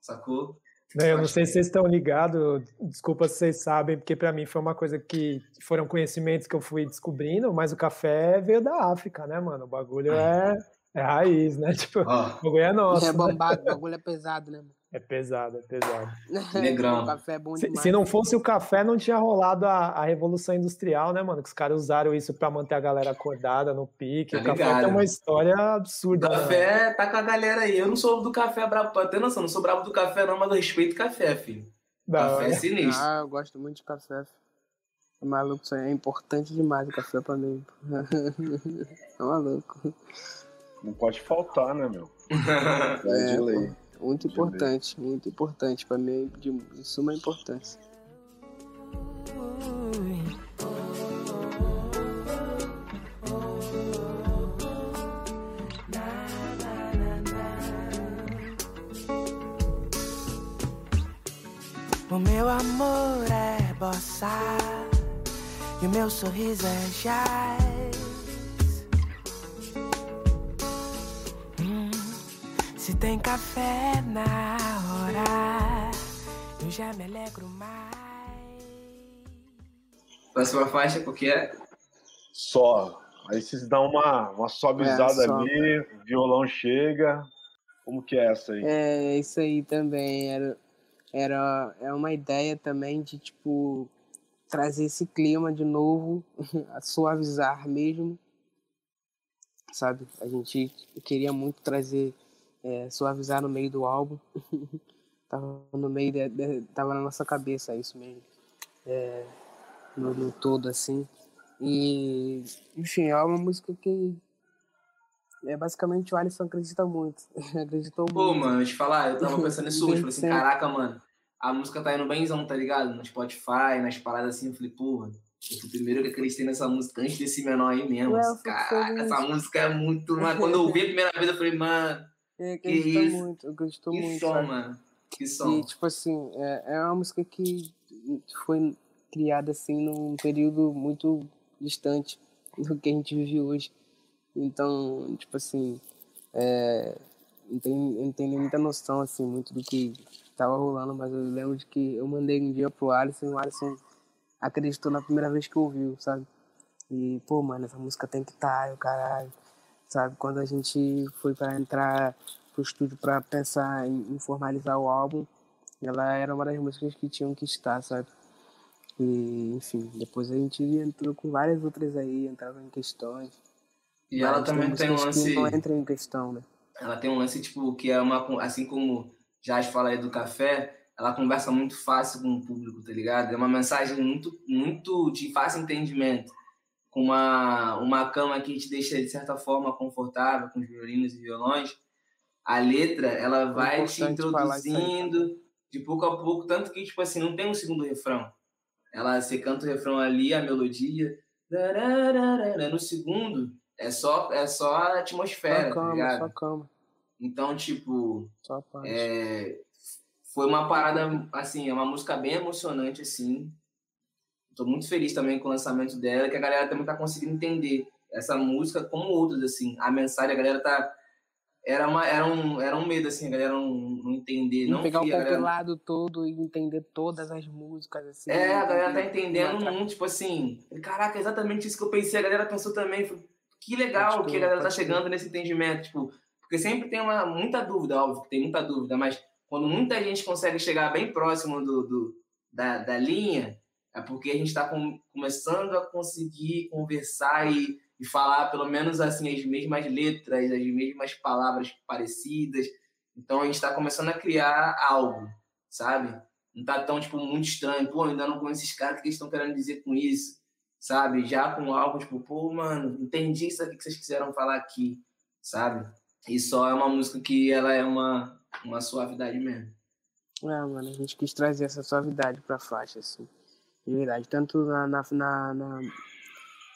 sacou? Não, eu não sei se vocês estão ligados, desculpa se vocês sabem, porque para mim foi uma coisa que foram conhecimentos que eu fui descobrindo, mas o café veio da África, né, mano? O bagulho é, é raiz, né? Tipo, oh. o bagulho é nosso. É bombado, né? o bagulho é pesado, né, mano? É pesado, é pesado. Negrão. o café é bom demais. Se, se, não fosse o café, não tinha rolado a, a Revolução Industrial, né, mano? Que os caras usaram isso para manter a galera acordada no pique. Tá o café tem uma história absurda. O café né? tá com a galera aí. Eu não sou do café brabo, pra ter noção, não sou brabo do café, não, mas eu respeito café, filho. Não, café é sinistro. Ah, eu gosto muito de café. É maluco, isso aí é importante demais o café pra mim. é maluco. Não pode faltar, né, meu? É, é de lei. Muito importante, muito importante. Para mim é de, de suma importância. O meu amor é bossa e o meu sorriso é jazz. Se tem café na hora, eu já me alegro mais. Próxima faixa, qual que é? Só. Aí vocês dão uma, uma suavizada é, ali, o violão chega. Como que é essa aí? É, isso aí também. Era, era é uma ideia também de, tipo, trazer esse clima de novo, a suavizar mesmo. Sabe? A gente queria muito trazer, é, suavizar no meio do álbum. tava no meio, de, de, tava na nossa cabeça isso mesmo. É, no, no todo, assim. E, enfim, é uma música que é basicamente o Alisson acredita muito. Acreditou Pô, muito. Pô, mano, te falar, eu tava pensando nisso hoje, falei assim, caraca, mano, a música tá indo benzão, tá ligado? No Spotify, nas paradas assim, eu falei, porra, eu fui o primeiro que acreditei nessa música antes desse menor aí mesmo. É, caraca, essa música é muito. Mano, quando eu ouvi a primeira vez, eu falei, mano. É, que isso? muito, acreditou que muito. Som, sabe? mano. Que. E, tipo assim, é, é uma música que foi criada assim num período muito distante do que a gente vive hoje. Então, tipo assim, é, não, tem, não tenho muita noção, assim, muito do que estava rolando, mas eu lembro de que eu mandei um dia pro Alisson e o Alisson acreditou na primeira vez que ouviu, sabe? E, pô, mano, essa música tem que estar, tá, o caralho, sabe? Quando a gente foi para entrar pro estúdio para pensar em, em formalizar o álbum, ela era uma das músicas que tinham que estar, sabe? E, enfim, depois a gente entrou com várias outras aí, entrava em questões. E ela também tem um lance. não entra em questão, né? Ela tem um lance, tipo, que é uma. Assim como Jazz fala aí do café, ela conversa muito fácil com o público, tá ligado? É uma mensagem muito, muito de fácil entendimento. Com uma, uma cama que te deixa, de certa forma, confortável, com os violinos e violões. A letra, ela é vai te introduzindo de pouco a pouco, tanto que, tipo assim, não tem um segundo refrão ela você canta o refrão ali, a melodia. No segundo, é só, é só a atmosfera, só tá calma, ligado? Só calma. Então, tipo, é, foi uma parada, assim, é uma música bem emocionante, assim. Tô muito feliz também com o lançamento dela, que a galera também tá conseguindo entender essa música como outras, assim. A mensagem, a galera tá era, uma, era, um, era um medo, assim, a galera não, não entender. Não pegar o compilado galera... todo e entender todas as músicas, assim. É, a galera tá entendendo muito, tipo assim, caraca, exatamente isso que eu pensei, a galera pensou também, que legal que a galera tá chegando nesse entendimento, tipo, porque sempre tem uma, muita dúvida, óbvio que tem muita dúvida, mas quando muita gente consegue chegar bem próximo do, do da, da linha, é porque a gente está com, começando a conseguir conversar e e falar pelo menos assim as mesmas letras, as mesmas palavras parecidas. Então a gente está começando a criar algo, sabe? Não tá tão tipo muito estranho, pô, ainda não conheço esses caras, que eles estão querendo dizer com isso, sabe? Já com algo tipo, pô, mano, entendi isso aqui que vocês quiseram falar aqui, sabe? E só é uma música que ela é uma, uma suavidade mesmo. É, mano, a gente quis trazer essa suavidade pra faixa, assim. De verdade. Tanto na, na, na, na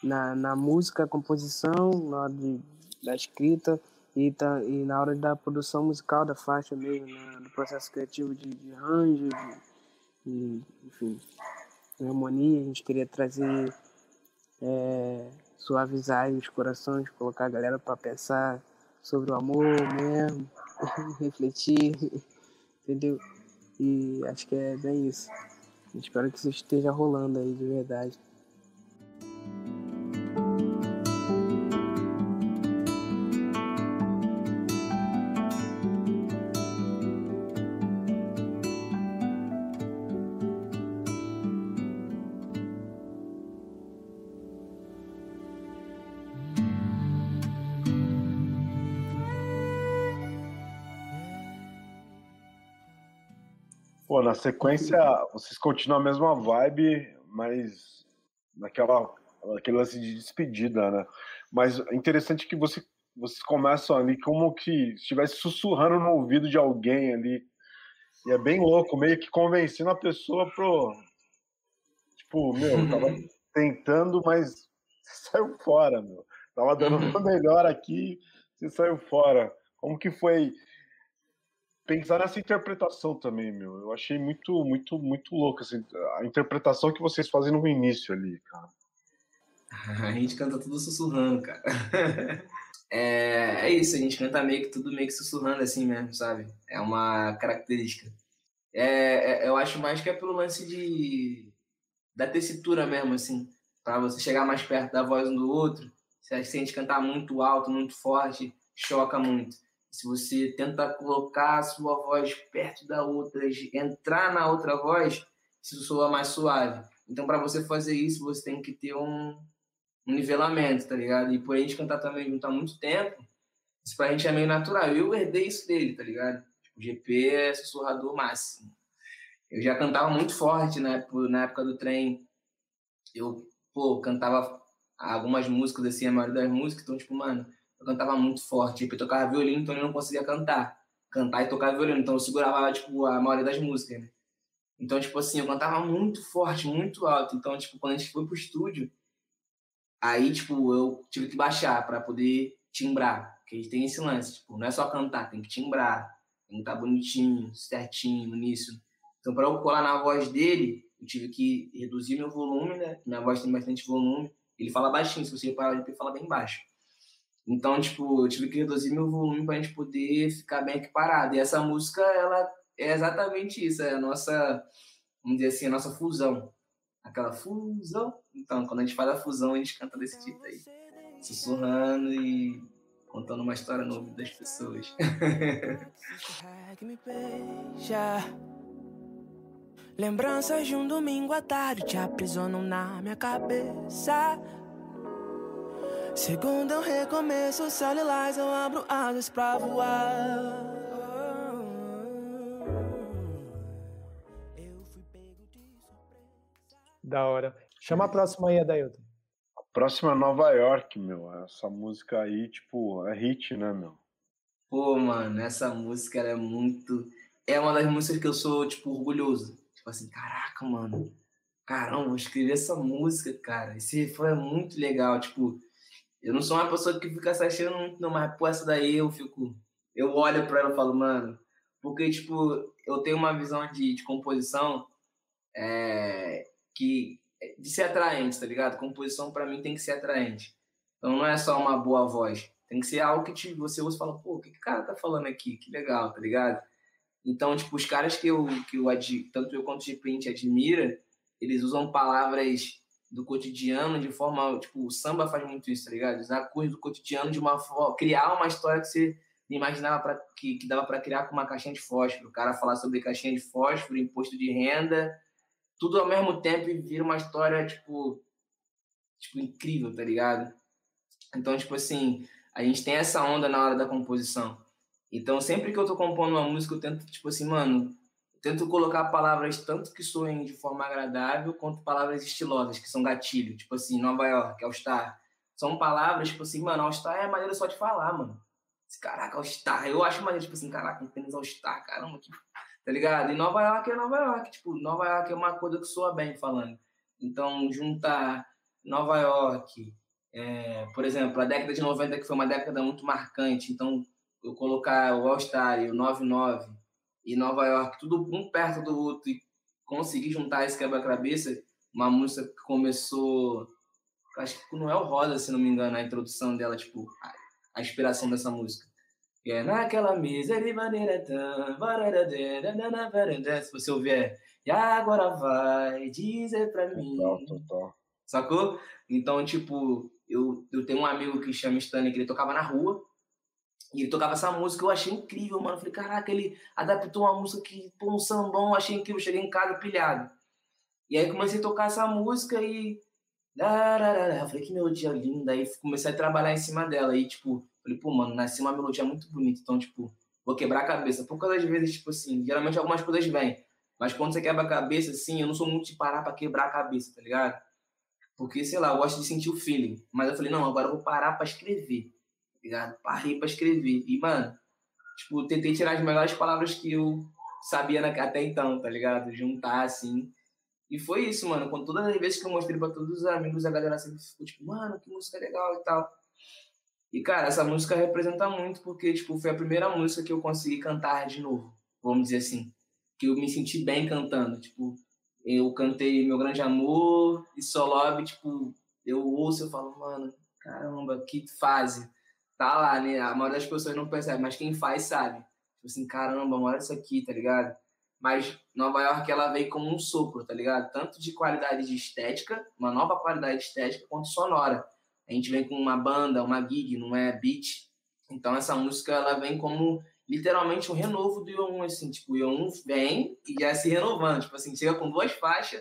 na, música, composição, na hora de, da escrita e, e na hora da produção musical da faixa mesmo, né? do processo criativo de, de de, de, enfim, de harmonia. A gente queria trazer, é, suavizar os corações, colocar a galera para pensar sobre o amor mesmo, refletir, entendeu? E acho que é bem isso. Espero que isso esteja rolando aí de verdade. Na sequência, vocês continuam a mesma vibe, mas naquela aquele lance de despedida, né? Mas é interessante que você, vocês começam ali como que estivesse sussurrando no ouvido de alguém ali. E é bem louco, meio que convencendo a pessoa pro. Tipo, meu, tava tentando, mas saiu fora, meu. Tava dando o melhor aqui, você saiu fora. Como que foi pensar nessa interpretação também, meu. Eu achei muito, muito, muito louco assim, a interpretação que vocês fazem no início ali, cara. A gente canta tudo sussurrando, cara. É, é isso, a gente canta meio que tudo meio que sussurrando assim mesmo, sabe? É uma característica. É, é, eu acho mais que é pelo lance de da tessitura mesmo, assim, para você chegar mais perto da voz um do outro, Você sente cantar muito alto, muito forte, choca muito. Se você tenta colocar a sua voz perto da outra, entrar na outra voz, isso soa mais suave. Então, para você fazer isso, você tem que ter um, um nivelamento, tá ligado? E por a gente cantar também junto há muito tempo, isso pra gente é meio natural. Eu herdei isso dele, tá ligado? Tipo, o GP é sussurrador máximo. Eu já cantava muito forte né, na época do trem. Eu, pô, cantava algumas músicas, assim, a maioria das músicas. Então, tipo, mano, eu cantava muito forte. Tipo, eu tocava violino, então eu não conseguia cantar. Cantar e tocar violino. Então eu segurava, tipo, a maioria das músicas, né? Então, tipo assim, eu cantava muito forte, muito alto. Então, tipo, quando a gente foi pro estúdio, aí, tipo, eu tive que baixar para poder timbrar. Porque a gente tem esse lance, tipo, não é só cantar, tem que timbrar. Tem que estar tá bonitinho, certinho, no início. Então, para eu colar na voz dele, eu tive que reduzir meu volume, né? Minha voz tem bastante volume. Ele fala baixinho, se você reparar, ele fala bem baixo. Então, tipo, eu tive que reduzir meu volume para a gente poder ficar bem equiparado. E essa música, ela é exatamente isso, é a nossa, vamos dizer assim, a nossa fusão. Aquela fusão. Então, quando a gente faz a fusão, a gente canta desse tipo aí. Sussurrando e contando uma história nova das pessoas. Lembranças de um domingo à tarde te aprisionam na minha cabeça. Segundo é um recomeço, lilás, eu abro asas pra voar. Da hora. Chama a próxima aí, Adailton. A próxima é Nova York, meu. Essa música aí, tipo, é hit, né, meu? Pô, mano, essa música é muito. É uma das músicas que eu sou, tipo, orgulhoso. Tipo assim, caraca, mano. Caramba, eu escrevi essa música, cara. Esse foi muito legal. Tipo, eu não sou uma pessoa que fica se achando muito, não, mas, pô, essa daí eu fico. Eu olho pra ela e falo, mano. Porque, tipo, eu tenho uma visão de, de composição. É, que de ser atraente, tá ligado? Composição para mim tem que ser atraente. Então não é só uma boa voz, tem que ser algo que te, você usa e fala, pô, o que, que o cara tá falando aqui? Que legal, tá ligado? Então, tipo, os caras que eu, que eu tanto eu quanto o GP admira, eles usam palavras do cotidiano de forma, tipo, o samba faz muito isso, tá ligado? Usar coisas do cotidiano de uma forma, criar uma história que você imaginava pra, que, que dava para criar com uma caixinha de fósforo. O cara falar sobre caixinha de fósforo, imposto de renda, tudo ao mesmo tempo e vira uma história, tipo, tipo, incrível, tá ligado? Então, tipo assim, a gente tem essa onda na hora da composição. Então, sempre que eu tô compondo uma música, eu tento, tipo assim, mano, tento colocar palavras tanto que soem de forma agradável, quanto palavras estilosas, que são gatilho. Tipo assim, Nova York, All Star. São palavras, tipo assim, mano, All Star é maneira só de falar, mano. Caraca, All Star. Eu acho maneiro, tipo assim, caraca, apenas All Star, caramba, que tá ligado? E Nova York é Nova York, tipo, Nova York é uma coisa que soa bem falando. Então, juntar Nova York, é, por exemplo, a década de 90 que foi uma década muito marcante, então eu colocar o All Star e o 99 e Nova York, tudo um perto do outro e conseguir juntar esse quebra-cabeça, uma música que começou, acho que é o Rosa, se não me engano, a introdução dela, tipo, a, a inspiração dessa música que é naquela mesa de maneira. Se você ouvir, e agora vai dizer pra mim. Total, total. Sacou? Então, tipo, eu, eu tenho um amigo que chama Stanley, que ele tocava na rua. E ele tocava essa música, eu achei incrível, mano. Eu falei, caraca, ele adaptou uma música que, pô, um sambão, achei incrível. Cheguei em casa pilhado. E aí comecei a tocar essa música e. Eu falei, que melodia linda. Aí comecei a trabalhar em cima dela. E, tipo, Falei, pô, mano, nasceu uma melodia muito bonita, então, tipo, vou quebrar a cabeça. Por causa das vezes, tipo assim, geralmente algumas coisas vêm. Mas quando você quebra a cabeça, assim, eu não sou muito de parar pra quebrar a cabeça, tá ligado? Porque, sei lá, eu gosto de sentir o feeling. Mas eu falei, não, agora eu vou parar pra escrever, ligado? Parei pra escrever. E, mano, tipo, tentei tirar as melhores palavras que eu sabia até então, tá ligado? Juntar, assim. E foi isso, mano. Com todas as vezes que eu mostrei pra todos os amigos, a galera sempre ficou tipo, mano, que música legal e tal. E, cara, essa música representa muito porque, tipo, foi a primeira música que eu consegui cantar de novo, vamos dizer assim. Que eu me senti bem cantando. Tipo, eu cantei Meu Grande Amor e Solob, tipo, eu ouço e falo, mano, caramba, que fase. Tá lá, né? A maioria das pessoas não percebe, mas quem faz sabe. Tipo assim, caramba, olha isso aqui, tá ligado? Mas Nova York, ela veio como um sopro, tá ligado? Tanto de qualidade de estética, uma nova qualidade estética, quanto sonora A gente vem com uma banda, uma gig, não é beat. Então essa música ela vem como literalmente um renovo do Ion 1, assim, tipo, o Ion 1 vem e já se renovando, tipo assim, chega com duas faixas,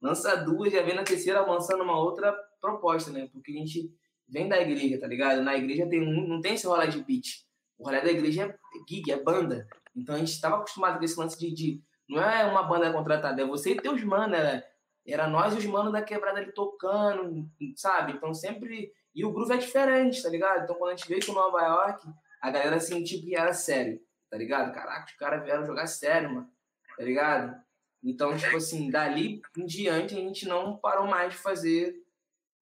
lança duas, já vem na terceira lançando uma outra proposta, né? Porque a gente vem da igreja, tá ligado? Na igreja tem não tem esse rolê de beat. O rolê da igreja é gig, é banda. Então a gente estava acostumado com esse lance de, de, não é uma banda contratada, é você e teus manos, era, era nós e os manos da quebrada ali tocando, sabe? Então sempre e o groove é diferente, tá ligado? Então quando a gente veio com Nova York, a galera sentiu que era sério, tá ligado? Caraca, os caras vieram jogar sério, mano, tá ligado? Então, tipo assim, dali em diante a gente não parou mais de fazer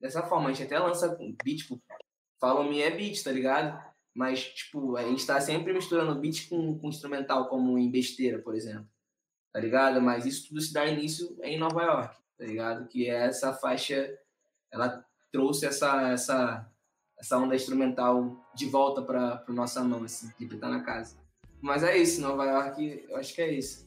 dessa forma. A gente até lança beat, tipo, Follow Me é beat, tá ligado? Mas, tipo, a gente tá sempre misturando beat com, com instrumental, como em Besteira, por exemplo. Tá ligado? Mas isso tudo se dá início em Nova York, tá ligado? Que é essa faixa, ela trouxe essa, essa, essa onda instrumental de volta para nossa mão, assim, de estar na casa. Mas é isso, Nova York, eu acho que é isso.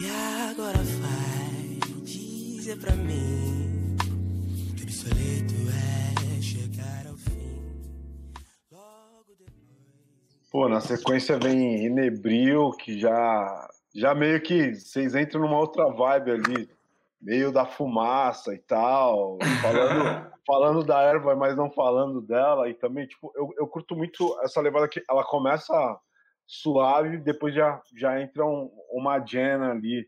E agora vai dizer pra mim que obsoleto é chegar ao fim. Logo depois. Pô, na sequência vem Inebril, que já, já meio que vocês entram numa outra vibe ali, meio da fumaça e tal, falando, falando da erva, mas não falando dela. E também, tipo, eu, eu curto muito essa levada que ela começa suave, depois já, já entra um, uma jam ali.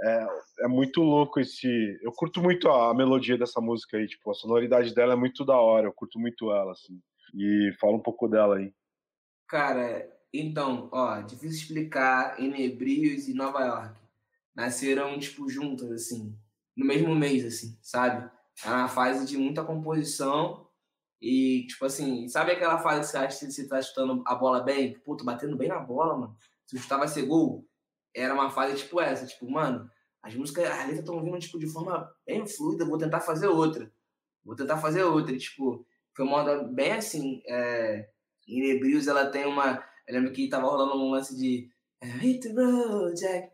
É, é, muito louco esse. Eu curto muito a, a, melodia dessa música aí, tipo, a sonoridade dela é muito da hora, eu curto muito ela, assim. E fala um pouco dela aí. Cara, então, ó, difícil explicar Enebrios e Nova York. Nasceram, tipo, juntas, assim, no mesmo mês, assim, sabe? Era uma fase de muita composição e, tipo assim, sabe aquela fase que você acha que você tá chutando a bola bem? Pô, tô batendo bem na bola, mano. Se chutava ser gol, era uma fase tipo essa, tipo, mano, as músicas, as letras estão vindo, tipo, de forma bem fluida, vou tentar fazer outra. Vou tentar fazer outra. E, tipo, foi uma onda bem assim, é... em Nebrios ela tem uma... Eu lembro que tava rolando um lance de Hit the road, Jack,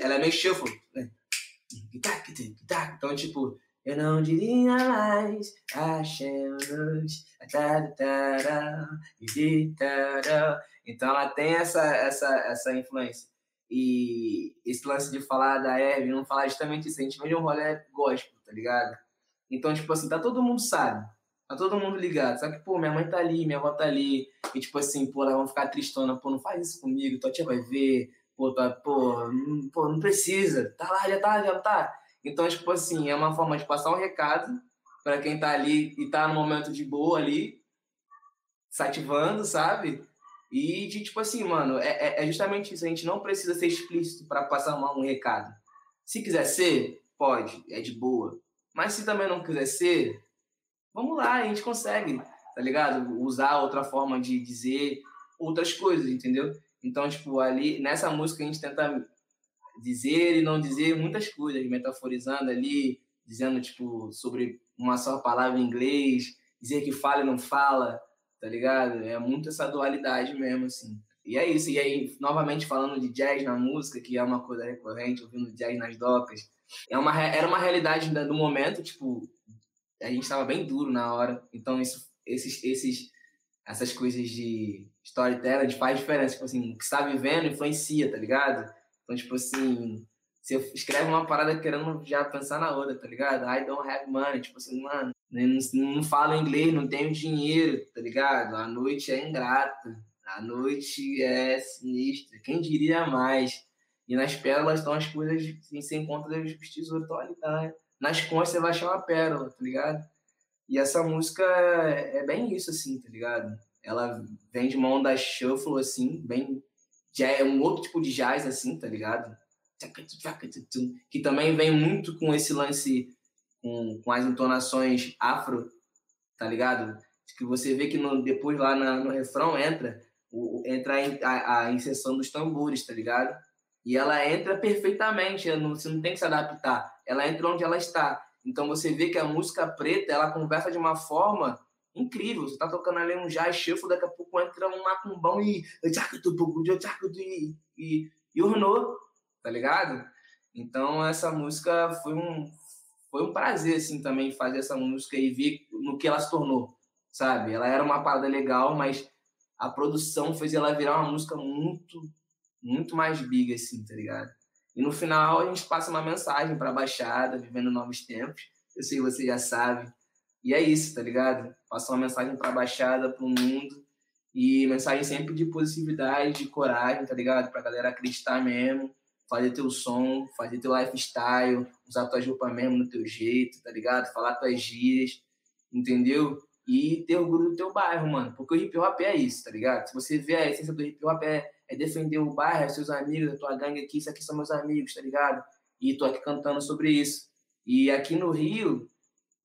Ela é meio shuffle, né? Então, tipo, eu não diria mais então ela tem essa essa essa influência. E esse lance de falar da Eve não falar justamente isso a gente vem de um rolê gospel tá ligado? Então tipo assim tá todo mundo sabe tá todo mundo ligado só que pô minha mãe tá ali minha avó tá ali e tipo assim pô elas vão ficar tristona pô não faz isso comigo tua tia vai ver pô tá, pô, não, pô não precisa tá lá já tá já tá então, tipo assim, é uma forma de passar um recado para quem tá ali e tá no momento de boa ali, se ativando, sabe? E de tipo assim, mano, é, é, é justamente isso. A gente não precisa ser explícito para passar um, um recado. Se quiser ser, pode, é de boa. Mas se também não quiser ser, vamos lá, a gente consegue, tá ligado? Usar outra forma de dizer outras coisas, entendeu? Então, tipo, ali, nessa música a gente tenta dizer e não dizer muitas coisas, metaforizando ali, dizendo, tipo, sobre uma só palavra em inglês, dizer que fala e não fala, tá ligado? É muito essa dualidade mesmo, assim. E é isso. E aí, novamente falando de jazz na música, que é uma coisa recorrente, ouvindo jazz nas docas, é uma, era uma realidade do momento, tipo, a gente estava bem duro na hora. Então, isso, esses, esses, essas coisas de storytelling faz diferença. Tipo assim, o que você tá vivendo influencia, tá ligado? Então, tipo assim, você escreve uma parada querendo já pensar na outra, tá ligado? I don't have money, tipo assim, mano, não, não falo inglês, não tenho dinheiro, tá ligado? A noite é ingrata, a noite é sinistra, quem diria mais? E nas pérolas estão as coisas, assim, você encontra os tesouros, estão? Nas conchas você vai achar uma pérola, tá ligado? E essa música é, é bem isso, assim, tá ligado? Ela vem de mão da shuffle, assim, bem já é um outro tipo de jazz, assim, tá ligado? Que também vem muito com esse lance, com, com as entonações afro, tá ligado? Que você vê que no, depois lá na, no refrão entra, o, entra a, a inserção dos tambores, tá ligado? E ela entra perfeitamente, você não tem que se adaptar. Ela entra onde ela está. Então você vê que a música preta, ela conversa de uma forma incrível. Você tá tocando ali um jazz chifre, daqui a pouco entra um macumbão e e, e, e ornou, tá ligado? Então essa música foi um foi um prazer assim também fazer essa música e ver no que ela se tornou, sabe? Ela era uma parada legal, mas a produção fez ela virar uma música muito muito mais big assim, tá ligado? E no final a gente passa uma mensagem para a Baixada, vivendo novos tempos. Eu sei que você já sabe. E é isso, tá ligado? Passa uma mensagem para a Baixada, para o mundo. E mensagem sempre de positividade, de coragem, tá ligado? Pra galera acreditar mesmo, fazer teu som, fazer teu lifestyle, usar tuas roupas mesmo no teu jeito, tá ligado? Falar tuas gírias, entendeu? E ter orgulho do teu bairro, mano. Porque o hip hop é isso, tá ligado? Se você vê a essência do hip hop é é defender o bairro, seus amigos, a tua gangue aqui, isso aqui são meus amigos, tá ligado? E tô aqui cantando sobre isso. E aqui no Rio,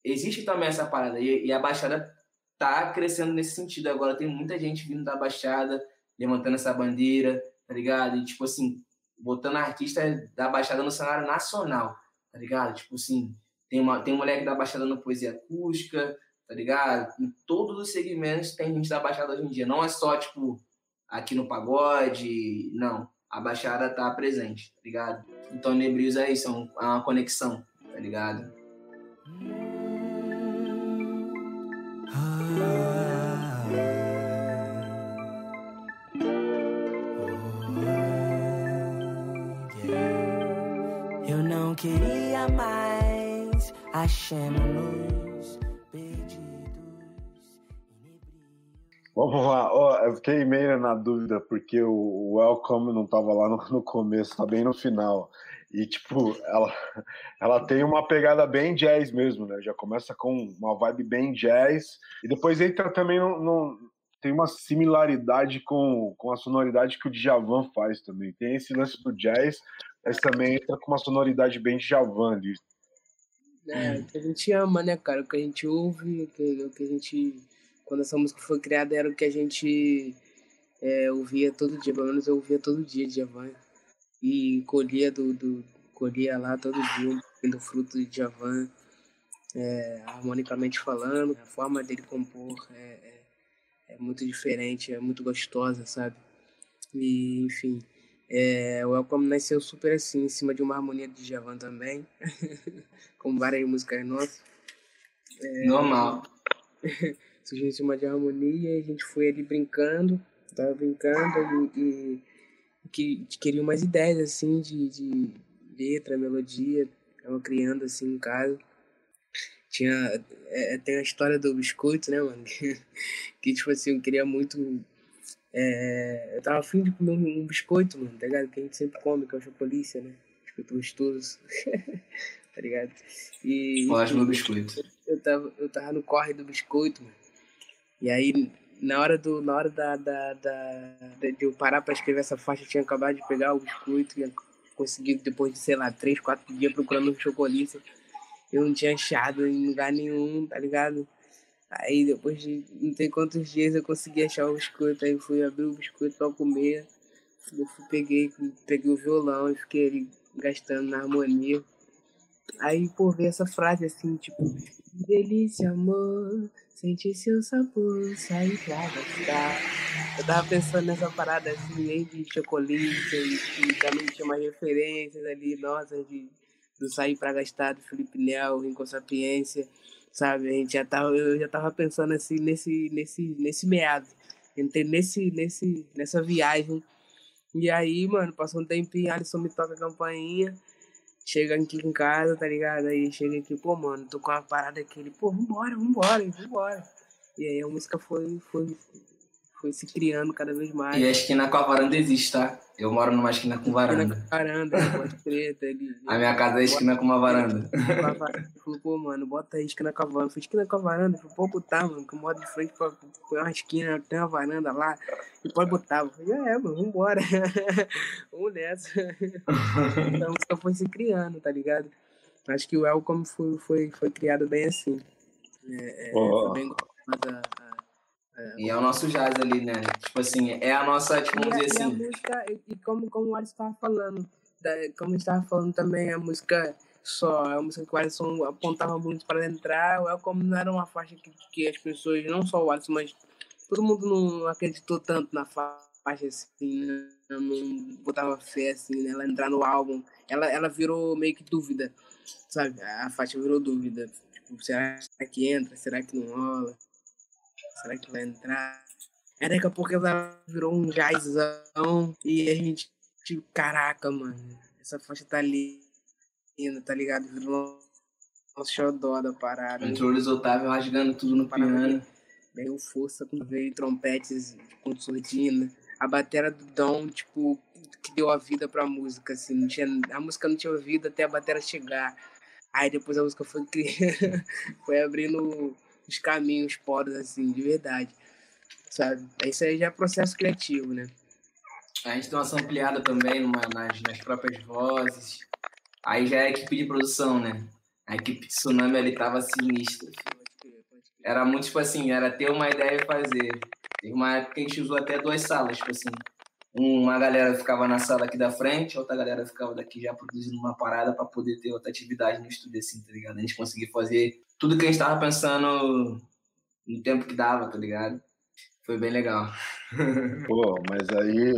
existe também essa parada, e, e a Baixada tá crescendo nesse sentido agora. Tem muita gente vindo da Baixada, levantando essa bandeira, tá ligado? E, tipo assim, botando artista da Baixada no cenário nacional, tá ligado? Tipo assim, tem, uma, tem um moleque da Baixada no Poesia Acústica, tá ligado? Em todos os segmentos tem gente da Baixada hoje em dia. Não é só, tipo, aqui no pagode, não. A Baixada tá presente, tá ligado? Então Nebrios é isso, é uma conexão, tá ligado? Eu não queria mais, achemos Vamos lá, oh, eu fiquei meio na dúvida, porque o Welcome não estava lá no, no, começo, tá bem no final. E, tipo, ela, ela tem uma pegada bem jazz mesmo, né? Já começa com uma vibe bem jazz, e depois entra também no, no tem uma similaridade com, com a sonoridade que o Djavan faz também. Tem esse lance do jazz, mas também entra com uma sonoridade bem Djavan ali. É, o que a gente ama, né, cara? O que a gente ouve, o que, o que a gente quando essa música foi criada era o que a gente é, ouvia todo dia, pelo menos eu ouvia todo dia de Javan. E colhia do, do colhia lá todo dia do fruto de Javan, é, harmonicamente falando, a forma dele compor é, é, é, muito diferente, é muito gostosa, sabe? E, enfim, é, o Welcome nasceu super assim, em cima de uma harmonia de Javan também, como várias músicas nossas. É, Normal. surgiu em cima de harmonia e a gente foi ali brincando, tava brincando e, e que, queria umas ideias assim de, de letra, melodia, tava criando assim em casa. Tinha, é, tem a história do biscoito, né, mano? que tipo assim, eu queria muito. É, eu tava afim de comer um, um, biscoito, mano, tá ligado? Que a gente sempre come, que é o chocolícia, né? Biscoito gostoso. tá ligado? E. Ótimo biscoito. Eu tava, eu tava no corre do biscoito, mano. E aí, na hora, do, na hora da, da, da de eu parar para escrever essa faixa, eu tinha acabado de pegar o biscoito e consegui, depois de, sei lá, três, quatro dias procurando um chocolate. Eu não tinha achado em lugar nenhum, tá ligado? Aí depois de não sei quantos dias eu consegui achar o biscoito, aí fui abrir o biscoito pra comer. Eu fui, peguei, peguei o violão e fiquei ali gastando na harmonia. Aí, por ver essa frase assim, tipo, delícia, amor, Sentir seu sabor, sair pra gastar. Eu tava pensando nessa parada assim, meio de chocolate, e, também tinha umas referências ali, nossa, de, do sair pra gastar do Felipe Nel, com Sapiência, sabe? A gente já tava, eu já tava pensando assim nesse, nesse, nesse meado. Entrei nesse, nesse, nessa viagem. E aí, mano, passou um tempinho, Alisson me toca a campainha chega aqui em casa, tá ligado? Aí chega aqui, pô, mano, tô com uma parada aqui, ele, pô, vambora, vambora, vambora. E aí a música foi, foi, foi se criando cada vez mais. E a esquina com a varanda existe, tá? Eu moro numa esquina com varanda. Esquina com varanda, pode crer, tá ali. A minha casa é esquina com uma varanda. Falei, pô, mano, bota aí esquina com a varanda. Falei, esquina com a varanda. Falei, pô, botar, mano, que eu moro de frente pra, pra uma esquina, tem uma varanda lá. E pode botar. Falei, é, mano, vambora. Vamos nessa. então a música foi se criando, tá ligado? Acho que o Welcome foi, foi, foi criado bem assim. É, é, oh. Foi bem gostosa e é o nosso jazz ali, né? Tipo assim, é a nossa, tipo, vamos dizer assim. E, a música, e como, como o Alisson estava falando, da, como estava falando também, a música só. É uma música que o Alisson apontava muito para entrar. O Welcome não era uma faixa que, que as pessoas, não só o Alisson, mas todo mundo não acreditou tanto na faixa assim, né? não botava fé assim, né? Ela entrar no álbum. Ela, ela virou meio que dúvida, sabe? A faixa virou dúvida. Tipo, será que entra? Será que não rola? Será que vai entrar? Aí daqui a pouco ela virou um jazzão e a gente, tipo, caraca, mano, essa faixa tá linda, tá ligado? Virou um xodó da parada. Entrou o Otávio rasgando tudo no piano. Veio força com veio trompetes com surdina. A bateria do Dom, tipo, que deu a vida pra música, assim. Não tinha, a música não tinha vida até a bateria chegar. Aí depois a música foi, foi abrindo os caminhos, poros, assim, de verdade sabe? Isso aí já é processo criativo, né? A gente deu uma ampliada também numa, nas, nas próprias vozes. Aí já é a equipe de produção, né? A equipe de Tsunami ali tava sinistra. Era muito, tipo assim, era ter uma ideia e fazer. Teve uma época que a gente usou até duas salas, tipo assim. Uma galera ficava na sala aqui da frente, outra galera ficava daqui já produzindo uma parada para poder ter outra atividade no estúdio, assim, tá ligado? A gente conseguia fazer tudo que a gente tava pensando no tempo que dava, tá ligado? Foi bem legal. Pô, mas aí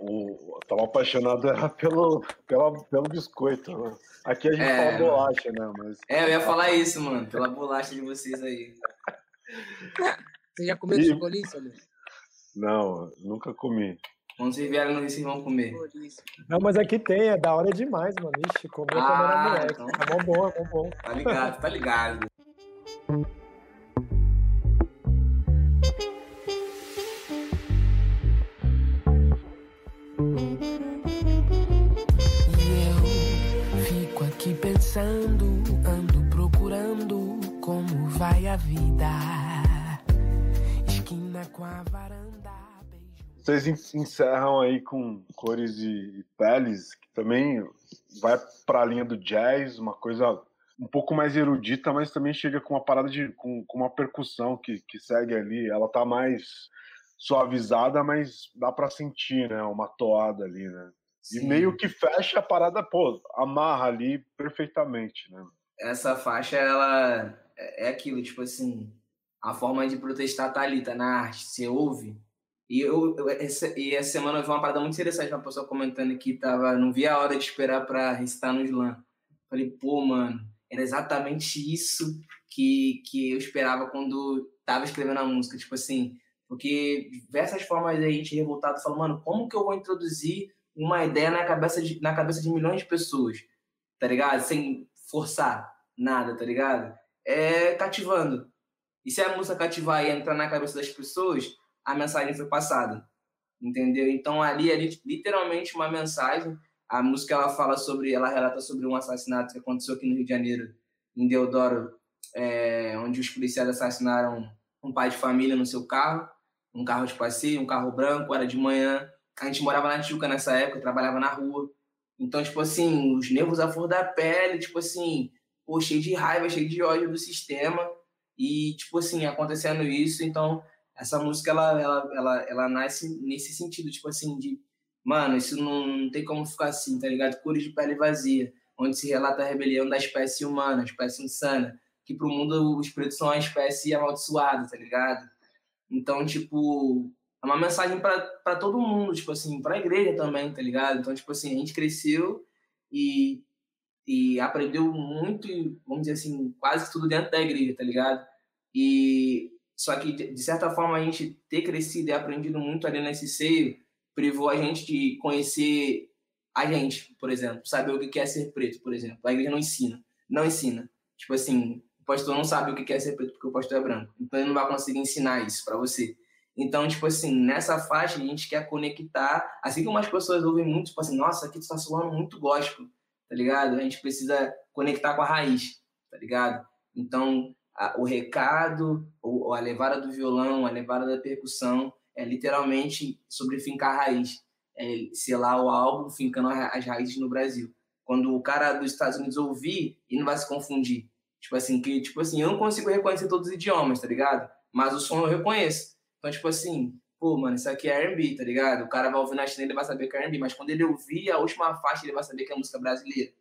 o, eu tava apaixonado era pelo, pela, pelo biscoito. Né? Aqui a gente é, fala bolacha, né? Mas... É, eu ia falar isso, mano, pela bolacha de vocês aí. Você já comeu e... chocolate, né? Não, nunca comi. Quando vocês vierem no vocês vão comer. Não, mas aqui tem, é da hora demais, mano. Ixi, comer ah, quando era moleque. Então... É bom bom, é bom bom. Tá ligado, tá ligado. Pensando, ando procurando como vai a vida. Esquina com a varanda. Vocês encerram aí com Cores e Peles, que também vai para a linha do jazz, uma coisa um pouco mais erudita, mas também chega com uma parada de com, com uma percussão que, que segue ali. Ela tá mais suavizada, mas dá para sentir, né? Uma toada ali, né? Sim. E meio que fecha a parada, pô, amarra ali perfeitamente, né? Essa faixa, ela é, é aquilo, tipo assim, a forma de protestar tá ali, tá na arte, você ouve. E eu, eu essa, e essa semana eu vi uma parada muito interessante, uma pessoa comentando que tava, não via a hora de esperar para recitar no slam. Falei, pô, mano, era exatamente isso que, que eu esperava quando tava escrevendo a música, tipo assim, porque diversas formas a gente revoltado falando, mano, como que eu vou introduzir uma ideia na cabeça de, na cabeça de milhões de pessoas, tá ligado? Sem forçar nada, tá ligado? É cativando. E se a música cativar e entrar na cabeça das pessoas, a mensagem foi passada. Entendeu? Então ali é literalmente uma mensagem. A música ela fala sobre, ela relata sobre um assassinato que aconteceu aqui no Rio de Janeiro, em Deodoro, é, onde os policiais assassinaram um pai de família no seu carro, um carro de passeio, um carro branco, era de manhã a gente morava na Tijuca nessa época, trabalhava na rua. Então, tipo assim, os nervos à flor da pele, tipo assim, pô, cheio de raiva, cheio de ódio do sistema. E, tipo assim, acontecendo isso, então, essa música, ela, ela, ela, ela nasce nesse sentido, tipo assim, de, mano, isso não, não tem como ficar assim, tá ligado? Cores de pele vazia, onde se relata a rebelião da espécie humana, a espécie insana, que pro mundo os pretos são a espécie amaldiçoada, tá ligado? Então, tipo, é uma mensagem para todo mundo, tipo assim, para a igreja também, tá ligado? Então, tipo assim, a gente cresceu e, e aprendeu muito, vamos dizer assim, quase tudo dentro da igreja, tá ligado? E só que, de certa forma, a gente ter crescido e aprendido muito ali nesse seio privou a gente de conhecer a gente, por exemplo, saber o que é ser preto, por exemplo. A igreja não ensina, não ensina. Tipo assim, o pastor não sabe o que é ser preto porque o pastor é branco. Então ele não vai conseguir ensinar isso para você. Então, tipo assim, nessa faixa a gente quer conectar, assim como as pessoas ouvem muito, tipo assim, nossa, aqui tu tá soando muito gospel, tá ligado? A gente precisa conectar com a raiz, tá ligado? Então, a, o recado, ou a levada do violão, a levada da percussão, é literalmente sobre fincar raiz. É selar o álbum fincando as raízes no Brasil. Quando o cara dos Estados Unidos ouvir, ele não vai se confundir. Tipo assim, que, tipo assim, eu não consigo reconhecer todos os idiomas, tá ligado? Mas o som eu reconheço. Então, tipo assim, pô, mano, isso aqui é R&B, tá ligado? O cara vai ouvir na China, ele vai saber que é R&B, mas quando ele ouvir a última faixa, ele vai saber que é música brasileira.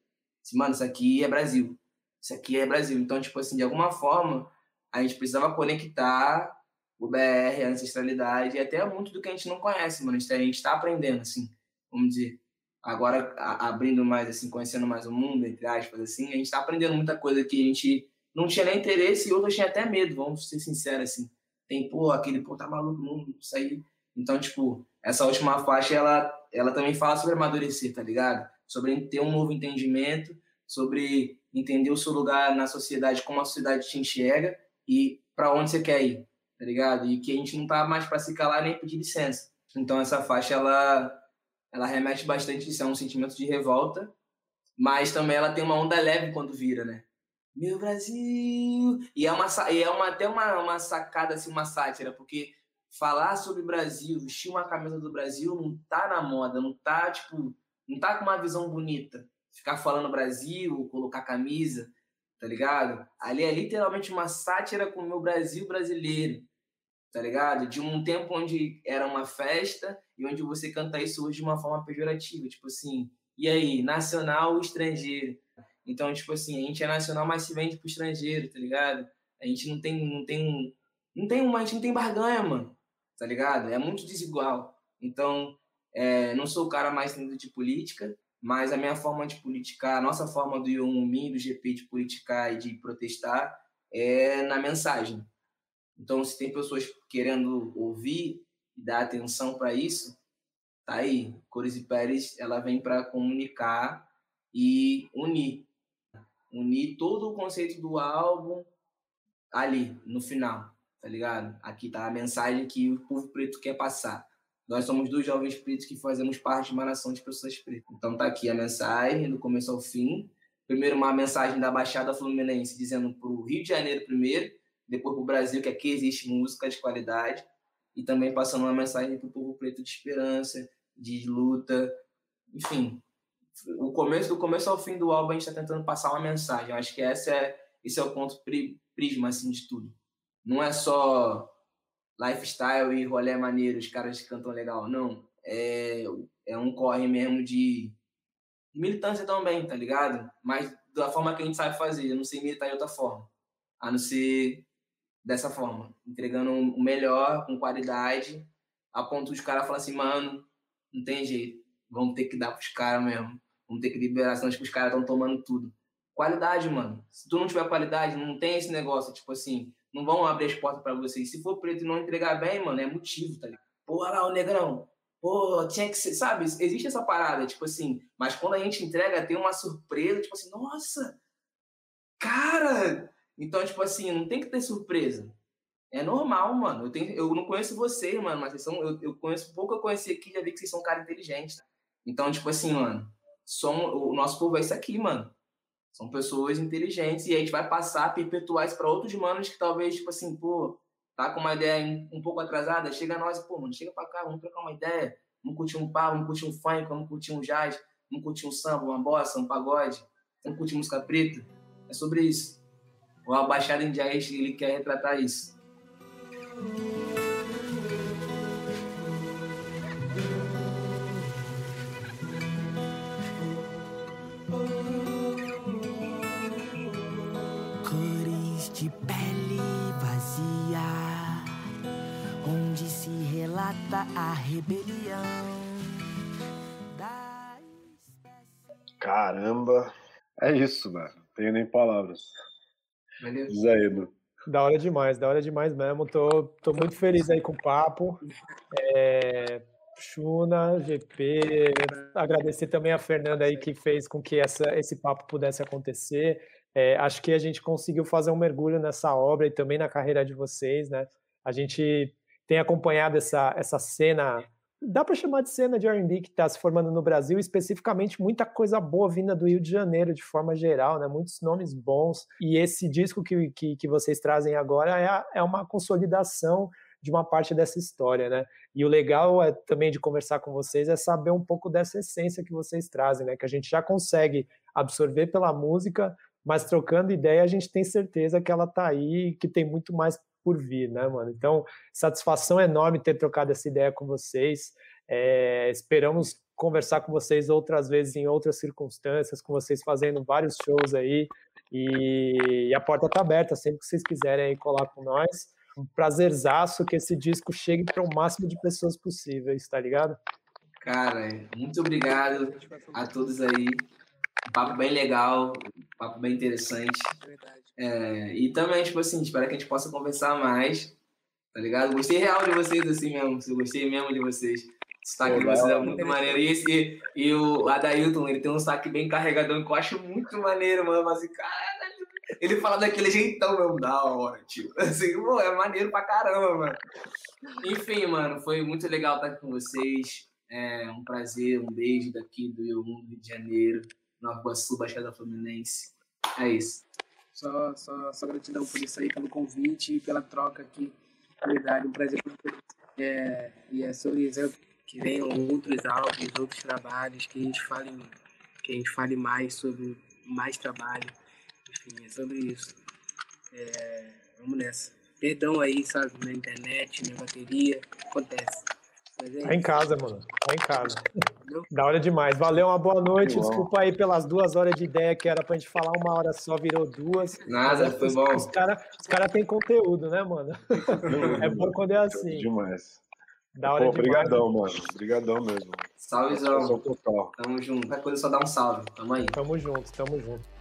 Assim, mano, isso aqui é Brasil. Isso aqui é Brasil. Então, tipo assim, de alguma forma, a gente precisava conectar o BR, a ancestralidade, e até muito do que a gente não conhece, mano. A gente está aprendendo, assim, vamos dizer. Agora, abrindo mais, assim, conhecendo mais o mundo, entre aspas, assim, a gente está aprendendo muita coisa que a gente não tinha nem interesse e outros tinha até medo, vamos ser sinceros, assim. Tem, pô, aquele, pô, tá maluco, não, isso. Então, tipo, essa última faixa, ela, ela também fala sobre amadurecer, tá ligado? Sobre ter um novo entendimento, sobre entender o seu lugar na sociedade, como a sociedade te enxerga e para onde você quer ir, tá ligado? E que a gente não tá mais para se calar nem pedir licença. Então, essa faixa, ela, ela remete bastante, isso é um sentimento de revolta, mas também ela tem uma onda leve quando vira, né? Meu Brasil! E é, uma, e é uma, até uma, uma sacada, assim, uma sátira, porque falar sobre Brasil, vestir uma camisa do Brasil não tá na moda, não tá, tipo, não tá com uma visão bonita. Ficar falando Brasil, colocar camisa, tá ligado? Ali é literalmente uma sátira com o meu Brasil brasileiro, tá ligado? De um tempo onde era uma festa e onde você canta isso hoje de uma forma pejorativa, tipo assim, e aí, nacional ou estrangeiro? Então, tipo assim, a gente é nacional, mas se vende pro estrangeiro, tá ligado? A gente não tem, não tem, não tem uma, a gente não tem barganha, mano, tá ligado? É muito desigual. Então, é, não sou o cara mais dentro de política, mas a minha forma de politicar, a nossa forma do IOMI, do GP de politicar e de protestar é na mensagem. Então, se tem pessoas querendo ouvir e dar atenção para isso, tá aí. Cores e Pérez, ela vem para comunicar e unir unir todo o conceito do álbum ali, no final, tá ligado? Aqui tá a mensagem que o povo preto quer passar. Nós somos dois jovens pretos que fazemos parte de uma nação de pessoas pretas. Então tá aqui a mensagem, do começo ao fim. Primeiro uma mensagem da Baixada Fluminense dizendo pro Rio de Janeiro primeiro, depois pro Brasil que aqui existe música de qualidade e também passando uma mensagem pro povo preto de esperança, de luta, enfim, o começo do começo ao fim do álbum a gente está tentando passar uma mensagem. Eu acho que essa é, esse é o ponto prisma assim, de tudo. Não é só lifestyle e rolê maneiro, os caras cantam legal. Não. É, é um corre mesmo de militância também, tá ligado? Mas da forma que a gente sabe fazer. Eu não sei militar de outra forma. A não ser dessa forma. Entregando o melhor, com qualidade, a ponto de cara falar assim, mano, não tem jeito. Vamos ter que dar pros caras mesmo. Vamos ter que liberar, senão os caras estão tomando tudo. Qualidade, mano. Se tu não tiver qualidade, não tem esse negócio, tipo assim, não vão abrir as portas para vocês. Se for preto e não entregar bem, mano, é motivo, tá ligado? Porra lá, o negrão. Pô, tinha que ser, sabe? Existe essa parada, tipo assim, mas quando a gente entrega, tem uma surpresa, tipo assim, nossa, cara! Então, tipo assim, não tem que ter surpresa. É normal, mano. Eu, tenho, eu não conheço vocês, mano, mas vocês são, eu, eu conheço pouco, eu conheci aqui, já vi que vocês são um cara inteligente. Tá? Então, tipo assim, mano, são, o nosso povo é isso aqui, mano. São pessoas inteligentes e a gente vai passar, perpetuar isso para outros manos que talvez, tipo assim, pô, tá com uma ideia um pouco atrasada, chega a nós, pô, mano, chega pra cá, vamos trocar uma ideia, vamos curtir um pau, vamos curtir um funk, vamos curtir um jazz, vamos curtir um samba, uma bossa, um pagode, vamos curtir música preta. É sobre isso. O Abaixado em Jazz, ele quer retratar isso. a rebelião. Caramba, é isso, mano. Tenho nem palavras. Zaedo. Da hora demais, da hora demais mesmo. Tô, tô muito feliz aí com o papo. É, Chuna, GP, agradecer também a Fernanda aí que fez com que essa, esse papo pudesse acontecer. É, acho que a gente conseguiu fazer um mergulho nessa obra e também na carreira de vocês, né? A gente tem acompanhado essa, essa cena, dá para chamar de cena de R&B que está se formando no Brasil, especificamente muita coisa boa vinda do Rio de Janeiro de forma geral, né? muitos nomes bons, e esse disco que, que, que vocês trazem agora é, a, é uma consolidação de uma parte dessa história, né? E o legal é também de conversar com vocês é saber um pouco dessa essência que vocês trazem, né? Que a gente já consegue absorver pela música, mas trocando ideia a gente tem certeza que ela tá aí, que tem muito mais por vir, né, mano? Então, satisfação enorme ter trocado essa ideia com vocês. É, esperamos conversar com vocês outras vezes em outras circunstâncias, com vocês fazendo vários shows aí. E, e a porta está aberta, sempre que vocês quiserem aí colar com nós. Um prazerzaço que esse disco chegue para o máximo de pessoas possíveis, tá ligado? Cara, muito obrigado a todos aí. Um papo bem legal, um papo bem interessante. É, e também, tipo assim, espero que a gente possa conversar mais, tá ligado? Gostei real de vocês, assim mesmo. Gostei mesmo de vocês. O sotaque de vocês é muito maneiro. E, esse, e o Adailton, ele tem um sotaque bem carregadão que eu acho muito maneiro, mano. Mas, assim, caralho, ele fala daquele jeitão mesmo, da hora, tio. Assim, pô, é maneiro pra caramba, mano. Enfim, mano, foi muito legal estar aqui com vocês. É um prazer, um beijo daqui do Rio Rio de Janeiro, Nova Iguaçu, Baixada Fluminense. É isso. Só, só, só gratidão por isso aí, pelo convite e pela troca aqui. Verdade, um prazer. É, e é sobre isso que venham outros álbuns, outros trabalhos, que a gente fale, que a gente fale mais sobre mais trabalho. Enfim, é sobre isso. É, vamos nessa. Perdão aí, sabe, na internet, na bateria, acontece. É tá em casa, mano. Tá em casa. Da hora demais. Valeu, uma boa noite. Desculpa aí pelas duas horas de ideia que era pra gente falar uma hora só, virou duas. Nada, foi os, bom. Os caras cara têm conteúdo, né, mano? é bom quando é assim. Demais. Da hora Pô, Obrigadão, mano. Obrigadão mesmo. Salvezão. Tamo junto. Qualquer coisa só dá um salve. Tamo aí. Tamo junto, tamo junto.